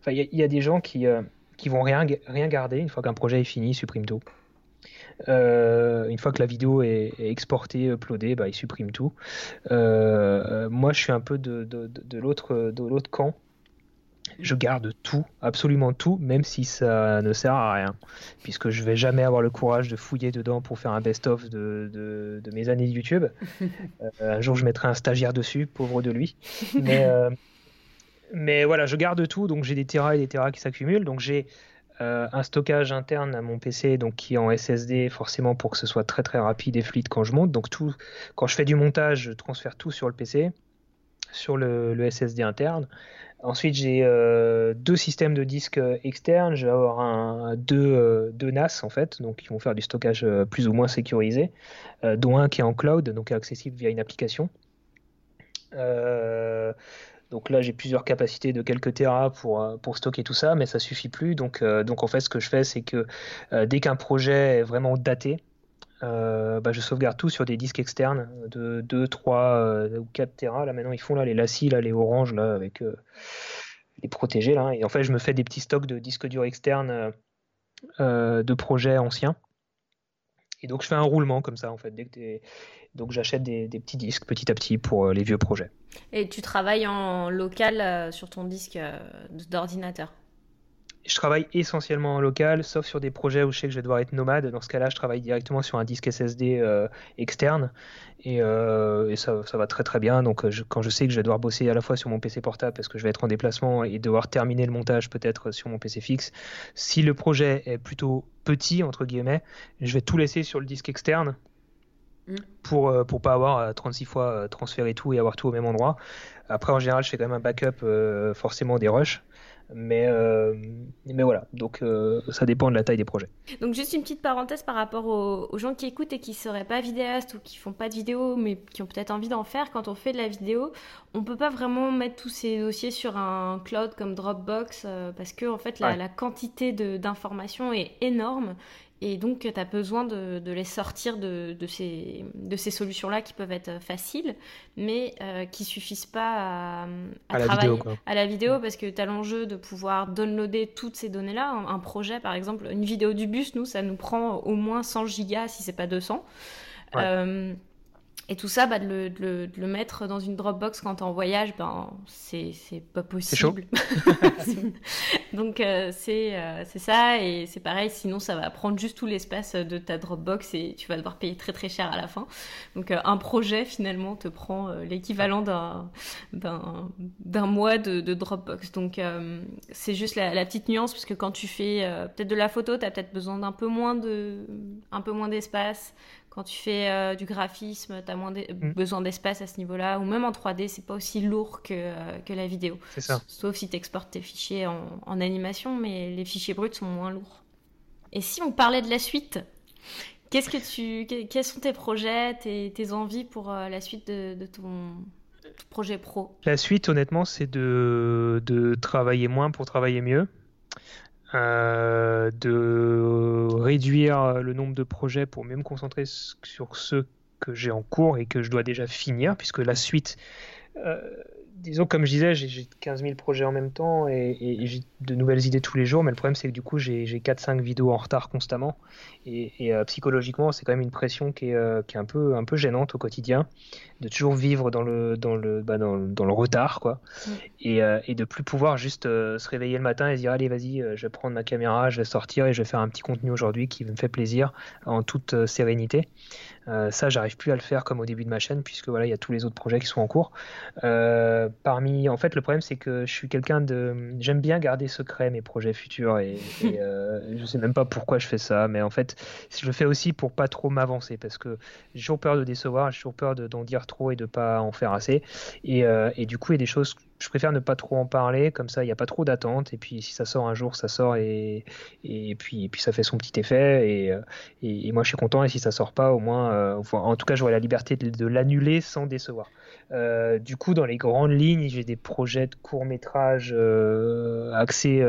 il y, a des gens qui, euh, qui vont rien, rien garder une fois qu'un projet est fini, ils suppriment tout. une fois que la vidéo est, exportée, uploadée, bah, ils suppriment tout. moi je suis un peu de, de, de l'autre camp je garde tout, absolument tout, même si ça ne sert à rien, puisque je vais jamais avoir le courage de fouiller dedans pour faire un best-of de, de, mes années de YouTube. Euh, un jour, je mettrai un stagiaire dessus, pauvre de lui. Mais, euh, mais voilà, je garde tout, donc j'ai des terras et des terras qui s'accumulent, donc j'ai euh, un stockage interne à mon PC, donc qui est en SSD, forcément pour que ce soit très très rapide et fluide quand je monte. Donc tout, quand je fais du montage, je transfère tout sur le PC, sur le, le SSD interne. Ensuite, j'ai euh, deux systèmes de disques euh, externes. Je vais avoir euh, deux, NAS en fait, donc qui vont faire du stockage plus ou moins sécurisé, dont un qui est en cloud, donc accessible via une application. donc là, j'ai plusieurs capacités de quelques terras pour, stocker tout ça, mais ça suffit plus. Donc en fait, ce que je fais, c'est que dès qu'un projet est vraiment daté, euh, bah, je sauvegarde tout sur des disques externes de 2, 3 euh, ou 4 Tera. Là maintenant ils font là, les lacis, là, les oranges là, avec euh, les protégés. Là. Et en fait je me fais des petits stocks de disques durs externes de projets anciens. Et donc je fais un roulement comme ça en fait. Donc j'achète des, des, petits disques petit à petit pour les vieux projets. Et tu travailles en local sur ton disque d'ordinateur? Je travaille essentiellement en local, sauf sur des projets où je sais que je vais devoir être nomade. Dans ce cas-là, je travaille directement sur un disque SSD euh, externe et, euh, et ça, ça, va très très bien. Donc, je, quand je sais que je vais devoir bosser à la fois sur mon PC portable parce que je vais être en déplacement et devoir terminer le montage peut-être sur mon PC fixe, si le projet est plutôt petit entre guillemets, je vais tout laisser sur le disque externe mm. pour euh, pour pas avoir 36 fois transféré tout et avoir tout au même endroit. Après, en général, je fais quand même un backup forcément des rushs. Mais, euh, mais voilà, donc euh, ça dépend de la taille des projets. Donc juste une petite parenthèse par rapport aux, gens qui écoutent et qui seraient pas vidéastes ou qui font pas de vidéo mais qui ont peut-être envie d'en faire. Quand on fait de la vidéo, on peut pas vraiment mettre tous ces dossiers sur un cloud comme Dropbox euh, parce que en fait la, la quantité d'informations est énorme et donc, tu as besoin de, les sortir de, ces, de ces solutions-là qui peuvent être faciles, mais euh, qui suffisent pas à, travailler la vidéo, à la vidéo parce que tu as l'enjeu de pouvoir downloader toutes ces données-là. Un, projet, par exemple, une vidéo du bus, nous, ça nous prend au moins 100 gigas si c'est pas 200. Euh, et tout ça, bah, de, le, de, le, mettre dans une Dropbox quand tu es en voyage, ben, c'est pas possible. Donc euh, euh, c'est ça, et c'est pareil, sinon ça va prendre juste tout l'espace de ta Dropbox et tu vas devoir payer très très cher à la fin. Donc euh, un projet finalement te prend l'équivalent d'un mois de, de, Dropbox. Donc c'est juste la, la, petite nuance, parce que quand tu fais peut-être de la photo, tu as peut-être besoin d'un peu moins d'espace. Quand tu fais euh, du graphisme, tu as moins mm. besoin d'espace à ce niveau-là. Ou même en 3D, c'est pas aussi lourd que, euh, que la vidéo. C'est ça. Sauf si tu exportes tes fichiers en, en, animation, mais les fichiers bruts sont moins lourds. Et si on parlait de la suite Qu'est-ce que tu, quels sont tes projets, tes, tes envies pour la suite de, ton, projet pro? La suite, honnêtement, c'est de, de travailler moins pour travailler mieux. Euh, de réduire le nombre de projets pour mieux me concentrer sur ceux que j'ai en cours et que je dois déjà finir, puisque la suite, euh, disons, comme je disais, j'ai 15 000 projets en même temps et, j'ai de nouvelles idées tous les jours, mais le problème c'est que du coup j'ai 4-5 vidéos en retard constamment et, euh, psychologiquement c'est quand même une pression qui est, euh, qui est, un, peu, un peu gênante au quotidien, de toujours vivre dans le, dans le, bah, dans, dans, le retard quoi, mm. et, euh, et, de plus pouvoir juste se réveiller le matin et se dire allez vas-y je vais prendre ma caméra, je vais sortir et je vais faire un petit contenu aujourd'hui qui me fait plaisir en toute sérénité. Ça j'arrive plus à le faire comme au début de ma chaîne puisque voilà il y a tous les autres projets qui sont en cours. Euh, parmi, en fait, le problème c'est que je suis quelqu'un de, j'aime bien garder secret mes projets futurs et, et euh, je sais même pas pourquoi je fais ça, mais en fait, je le fais aussi pour pas trop m'avancer parce que j'ai toujours peur de décevoir, j'ai toujours peur d'en dire trop et de pas en faire assez, et, euh, et du coup, il y a des choses je préfère ne pas trop en parler, comme ça il n'y a pas trop d'attente, et puis si ça sort un jour, ça sort, et, puis, ça fait son petit effet, et, euh, et, moi je suis content, et si ça sort pas, au moins, euh, en tout cas j'aurai la liberté de, l'annuler sans décevoir. Euh, du coup, dans les grandes lignes, j'ai des projets de court métrage axés,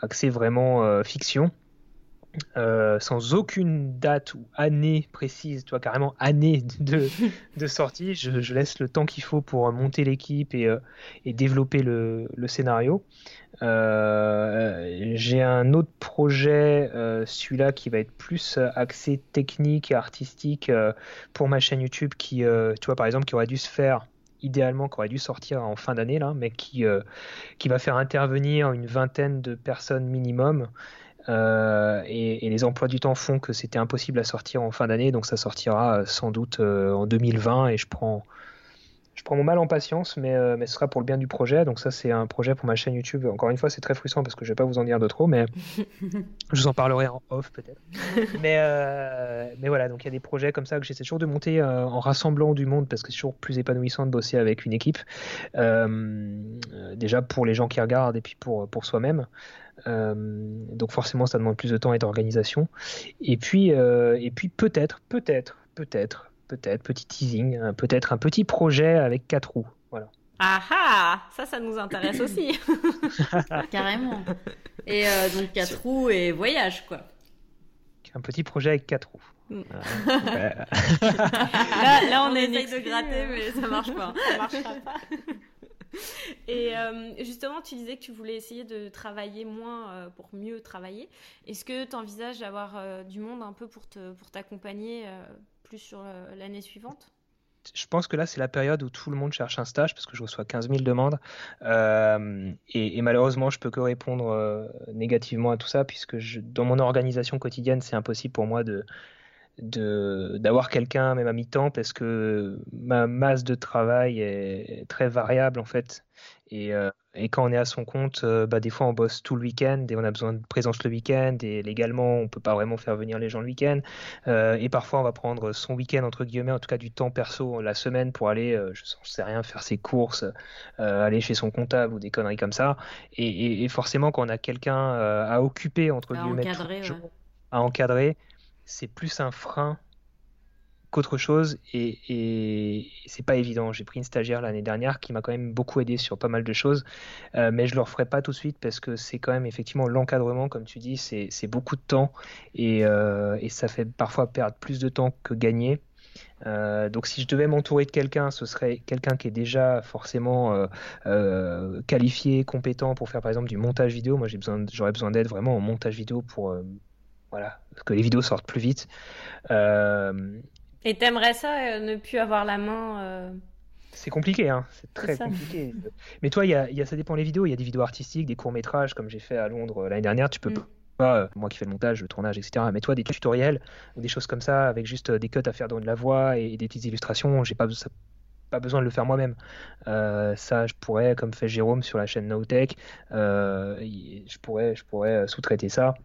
axés vraiment fiction. Euh, sans aucune date ou année précise, tu carrément année de, de sortie. Je, laisse le temps qu'il faut pour monter l'équipe et, euh, et, développer le, le scénario. Euh, j'ai un autre projet, celui-là qui va être plus axé technique et artistique pour ma chaîne YouTube, qui, tu vois, par exemple, qui aurait dû se faire idéalement qui aurait dû sortir en fin d'année là, mais qui, qui va faire intervenir une vingtaine de personnes minimum euh, et, les emplois du temps font que c'était impossible à sortir en fin d'année, donc ça sortira euh, sans doute euh, en 2020 et je prends, je prends mon mal en patience, mais, mais ce sera pour le bien du projet. Donc ça c'est un projet pour ma chaîne YouTube. Encore une fois c'est très frustrant parce que je vais pas vous en dire de trop, mais je vous en parlerai en off peut-être. mais, mais voilà, donc il y a des projets comme ça que j'essaie toujours de monter en rassemblant du monde parce que c'est toujours plus épanouissant de bosser avec une équipe. déjà pour les gens qui regardent et puis pour, pour soi-même. Euh, donc forcément, ça demande plus de temps et d'organisation. Et puis, euh, et puis peut-être, peut-être, peut-être, peut-être, petit teasing, hein, peut-être un petit projet avec quatre roues. Voilà. Ah ah Ça, ça nous intéresse aussi. Carrément. Et euh, donc quatre roues et voyage, quoi. Un petit projet avec quatre roues. Mm. là, là, on, essaye de gratter, mais ça marche pas. Ça marchera pas. Et euh, justement, tu disais que tu voulais essayer de travailler moins euh, pour mieux travailler. Est-ce que tu envisages d'avoir euh, du monde un peu pour, pour t'accompagner plus sur l'année suivante? Je pense que là, c'est la période où tout le monde cherche un stage parce que je reçois 15 000 demandes. et, malheureusement, je peux que répondre négativement à tout ça puisque dans mon organisation quotidienne, c'est impossible pour moi de, d'avoir quelqu'un même à mi-temps parce que ma masse de travail est très variable en fait. Et, euh, et quand on est à son compte euh, bah, des fois on bosse tout le week-end et on a besoin de présence le week-end et légalement on peut pas vraiment faire venir les gens le week-end. Euh, et parfois on va prendre son week-end entre guillemets en tout cas du temps perso la semaine pour aller je, sais rien faire ses courses aller chez son comptable ou des conneries comme ça. Et, et, forcément quand on a quelqu'un à occuper entre guillemets à encadrer c'est plus un frein qu'autre chose et, c'est pas évident. J'ai pris une stagiaire l'année dernière qui m'a quand même beaucoup aidé sur pas mal de choses, euh, mais je le referai pas tout de suite parce que c'est quand même effectivement l'encadrement, comme tu dis, c'est beaucoup de temps et, euh, et, ça fait parfois perdre plus de temps que gagner. Euh, donc si je devais m'entourer de quelqu'un, ce serait quelqu'un qui est déjà forcément qualifié, compétent pour faire par exemple du montage vidéo. Moi j'aurais besoin d'aide vraiment en montage vidéo pour voilà, que les vidéos sortent plus vite. Euh, Et t'aimerais ça, euh, ne plus avoir la main euh, C'est compliqué, hein. c'est très compliqué. Mais toi, y a, y a, ça dépend les vidéos. Il y a des vidéos artistiques, des courts-métrages, comme j'ai fait à Londres l'année dernière. Tu peux mm. pas, moi qui fais le montage, le tournage, etc. Mais toi, des tutoriels ou des choses comme ça, avec juste des cuts à faire dans de la voix et des petites illustrations, j'ai pas, pas besoin de le faire moi-même. ça, je pourrais, comme fait Jérôme sur la chaîne Nowtech, je pourrais, je pourrais sous-traiter ça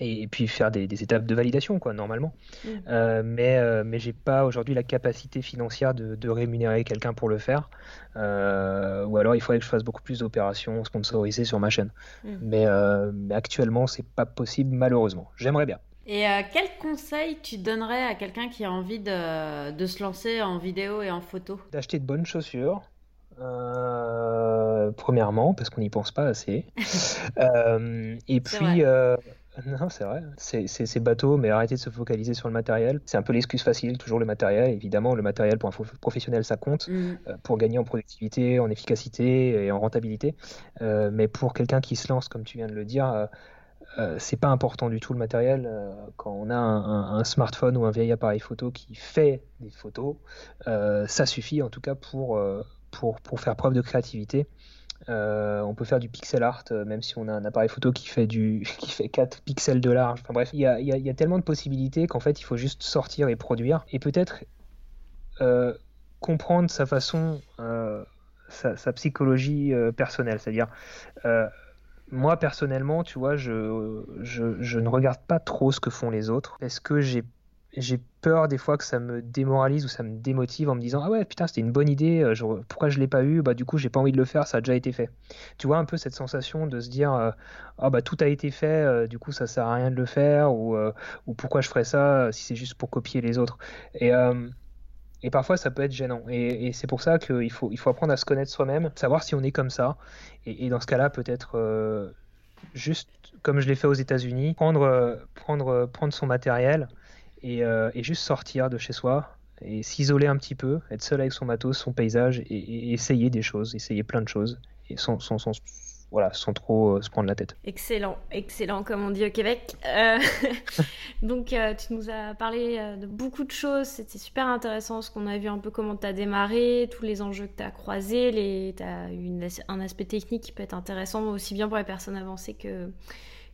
et, puis faire des, étapes de validation quoi normalement mmh. euh, mais euh, mais j'ai pas aujourd'hui la capacité financière de, rémunérer quelqu'un pour le faire euh, ou alors il faudrait que je fasse beaucoup plus d'opérations sponsorisées sur ma chaîne mmh. mais, mais, actuellement c'est pas possible malheureusement j'aimerais bien Et euh, quel conseil tu donnerais à quelqu'un qui a envie de, de, se lancer en vidéo et en photo? D'acheter de bonnes chaussures. Euh, premièrement, parce qu'on n'y pense pas assez. euh, et puis, euh, non, c'est vrai, c'est bateau, mais arrêtez de se focaliser sur le matériel. C'est un peu l'excuse facile, toujours le matériel. Évidemment, le matériel pour un professionnel, ça compte mm. euh, pour gagner en productivité, en efficacité et en rentabilité. Euh, mais pour quelqu'un qui se lance, comme tu viens de le dire, euh, c'est pas important du tout le matériel. quand on a un, smartphone ou un vieil appareil photo qui fait des photos, ça suffit en tout cas pour, pour, pour faire preuve de créativité. Euh, on peut faire du pixel art, euh, même si on a un appareil photo qui fait, du, qui fait 4 pixels de large. Enfin bref, il y a, y a, tellement de possibilités qu'en fait, il faut juste sortir et produire. Et peut-être euh, comprendre sa façon, sa, psychologie personnelle. C'est-à-dire, moi personnellement, tu vois, je, je, je ne regarde pas trop ce que font les autres. Est-ce que j'ai j'ai peur des fois que ça me démoralise ou ça me démotive en me disant ah ouais putain c'était une bonne idée euh, pourquoi je l'ai pas eu? Bah du coup j'ai pas envie de le faire ça a déjà été fait tu vois un peu cette sensation de se dire euh, ah bah tout a été fait euh, du coup ça sert à rien de le faire ou, ou pourquoi je ferais ça si c'est juste pour copier les autres et et parfois, ça peut être gênant. Et, c'est pour ça qu'il faut, il faut apprendre à se connaître soi-même, savoir si on est comme ça. Et, et dans ce cas-là, peut-être juste comme je l'ai fait aux États-Unis, prendre, prendre, prendre son matériel, euh, et, juste sortir de chez soi et s'isoler un petit peu, être seul avec son matos, son paysage et, essayer des choses, essayer plein de choses sans, voilà, sans trop euh, se prendre la tête. Excellent, excellent comme on dit au Québec. Euh, donc tu nous as parlé de beaucoup de choses, c'était super intéressant ce qu'on a vu un peu comment tu as démarré, tous les enjeux que tu as croisés, tu as eu un aspect technique qui peut être intéressant aussi bien pour les personnes avancées que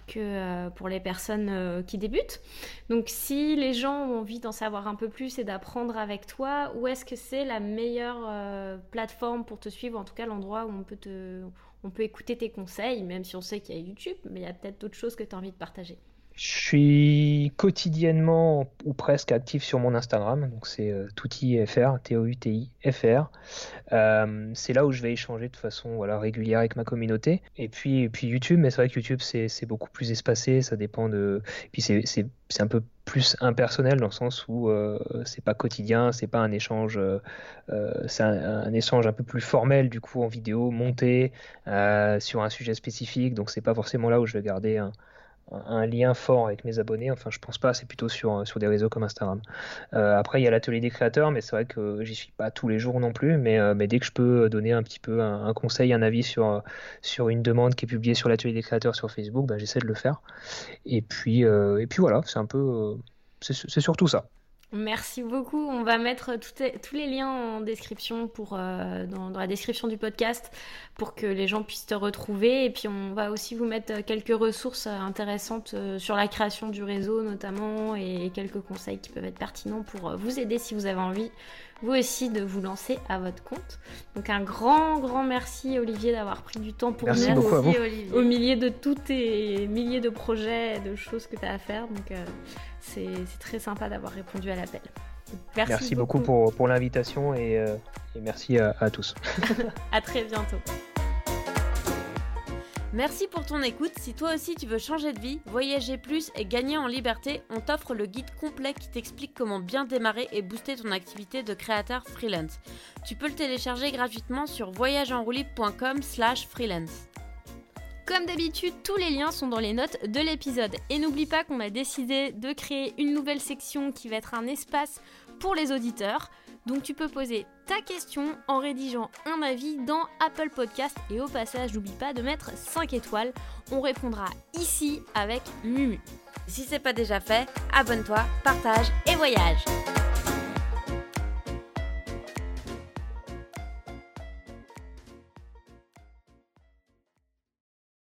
que euh, pour les personnes euh, qui débutent. Donc si les gens ont envie d'en savoir un peu plus et d'apprendre avec toi, où est-ce que c'est la meilleure euh, plateforme pour te suivre, en tout cas l'endroit où on peut, on peut écouter tes conseils, même si on sait qu'il y a YouTube, mais il y a peut-être d'autres choses que tu as envie de partager. Je suis quotidiennement ou presque actif sur mon Instagram, donc c'est euh, toutifr, T-O-U-T-I-F-R. Euh, c'est là où je vais échanger de façon voilà, régulière avec ma communauté. Et puis, puis YouTube, mais c'est vrai que YouTube c'est beaucoup plus espacé, ça dépend de. Et puis c'est un peu plus impersonnel dans le sens où euh, c'est pas quotidien, c'est pas un échange, euh, c'est un, échange un peu plus formel du coup en vidéo, monté sur un sujet spécifique, donc c'est pas forcément là où je vais garder un un lien fort avec mes abonnés. Enfin, je pense pas, c'est plutôt sur, sur des réseaux comme Instagram. Euh, après, il y a l'atelier des créateurs, mais c'est vrai que j'y suis pas tous les jours non plus. Mais, euh, dès que je peux donner un petit peu un, conseil, un avis sur, sur une demande qui est publiée sur l'atelier des créateurs sur Facebook, bah, j'essaie de le faire. Et puis, euh, et puis voilà, c'est un peu. c'est surtout ça. Merci beaucoup. On va mettre tous les liens en description pour, euh, dans, la description du podcast pour que les gens puissent te retrouver. Et puis on va aussi vous mettre quelques ressources intéressantes euh, sur la création du réseau notamment et quelques conseils qui peuvent être pertinents pour euh, vous aider si vous avez envie vous aussi de vous lancer à votre compte. Donc un grand, grand merci Olivier d'avoir pris du temps pour nous aussi, au milieu de tous tes milliers de projets, de choses que tu as à faire. Donc euh, c'est très sympa d'avoir répondu à l'appel. Merci, beaucoup. pour, pour l'invitation et, euh, merci à, à tous. à très bientôt. Merci pour ton écoute. Si toi aussi tu veux changer de vie, voyager plus et gagner en liberté, on t'offre le guide complet qui t'explique comment bien démarrer et booster ton activité de créateur freelance. Tu peux le télécharger gratuitement sur voyageenroulib.com/slash freelance. Comme d'habitude, tous les liens sont dans les notes de l'épisode. Et n'oublie pas qu'on a décidé de créer une nouvelle section qui va être un espace pour les auditeurs. Donc tu peux poser ta question en rédigeant un avis dans Apple Podcast et au passage n'oublie pas de mettre 5 étoiles. On répondra ici avec Mumu. Si c'est pas déjà fait, abonne-toi, partage et voyage.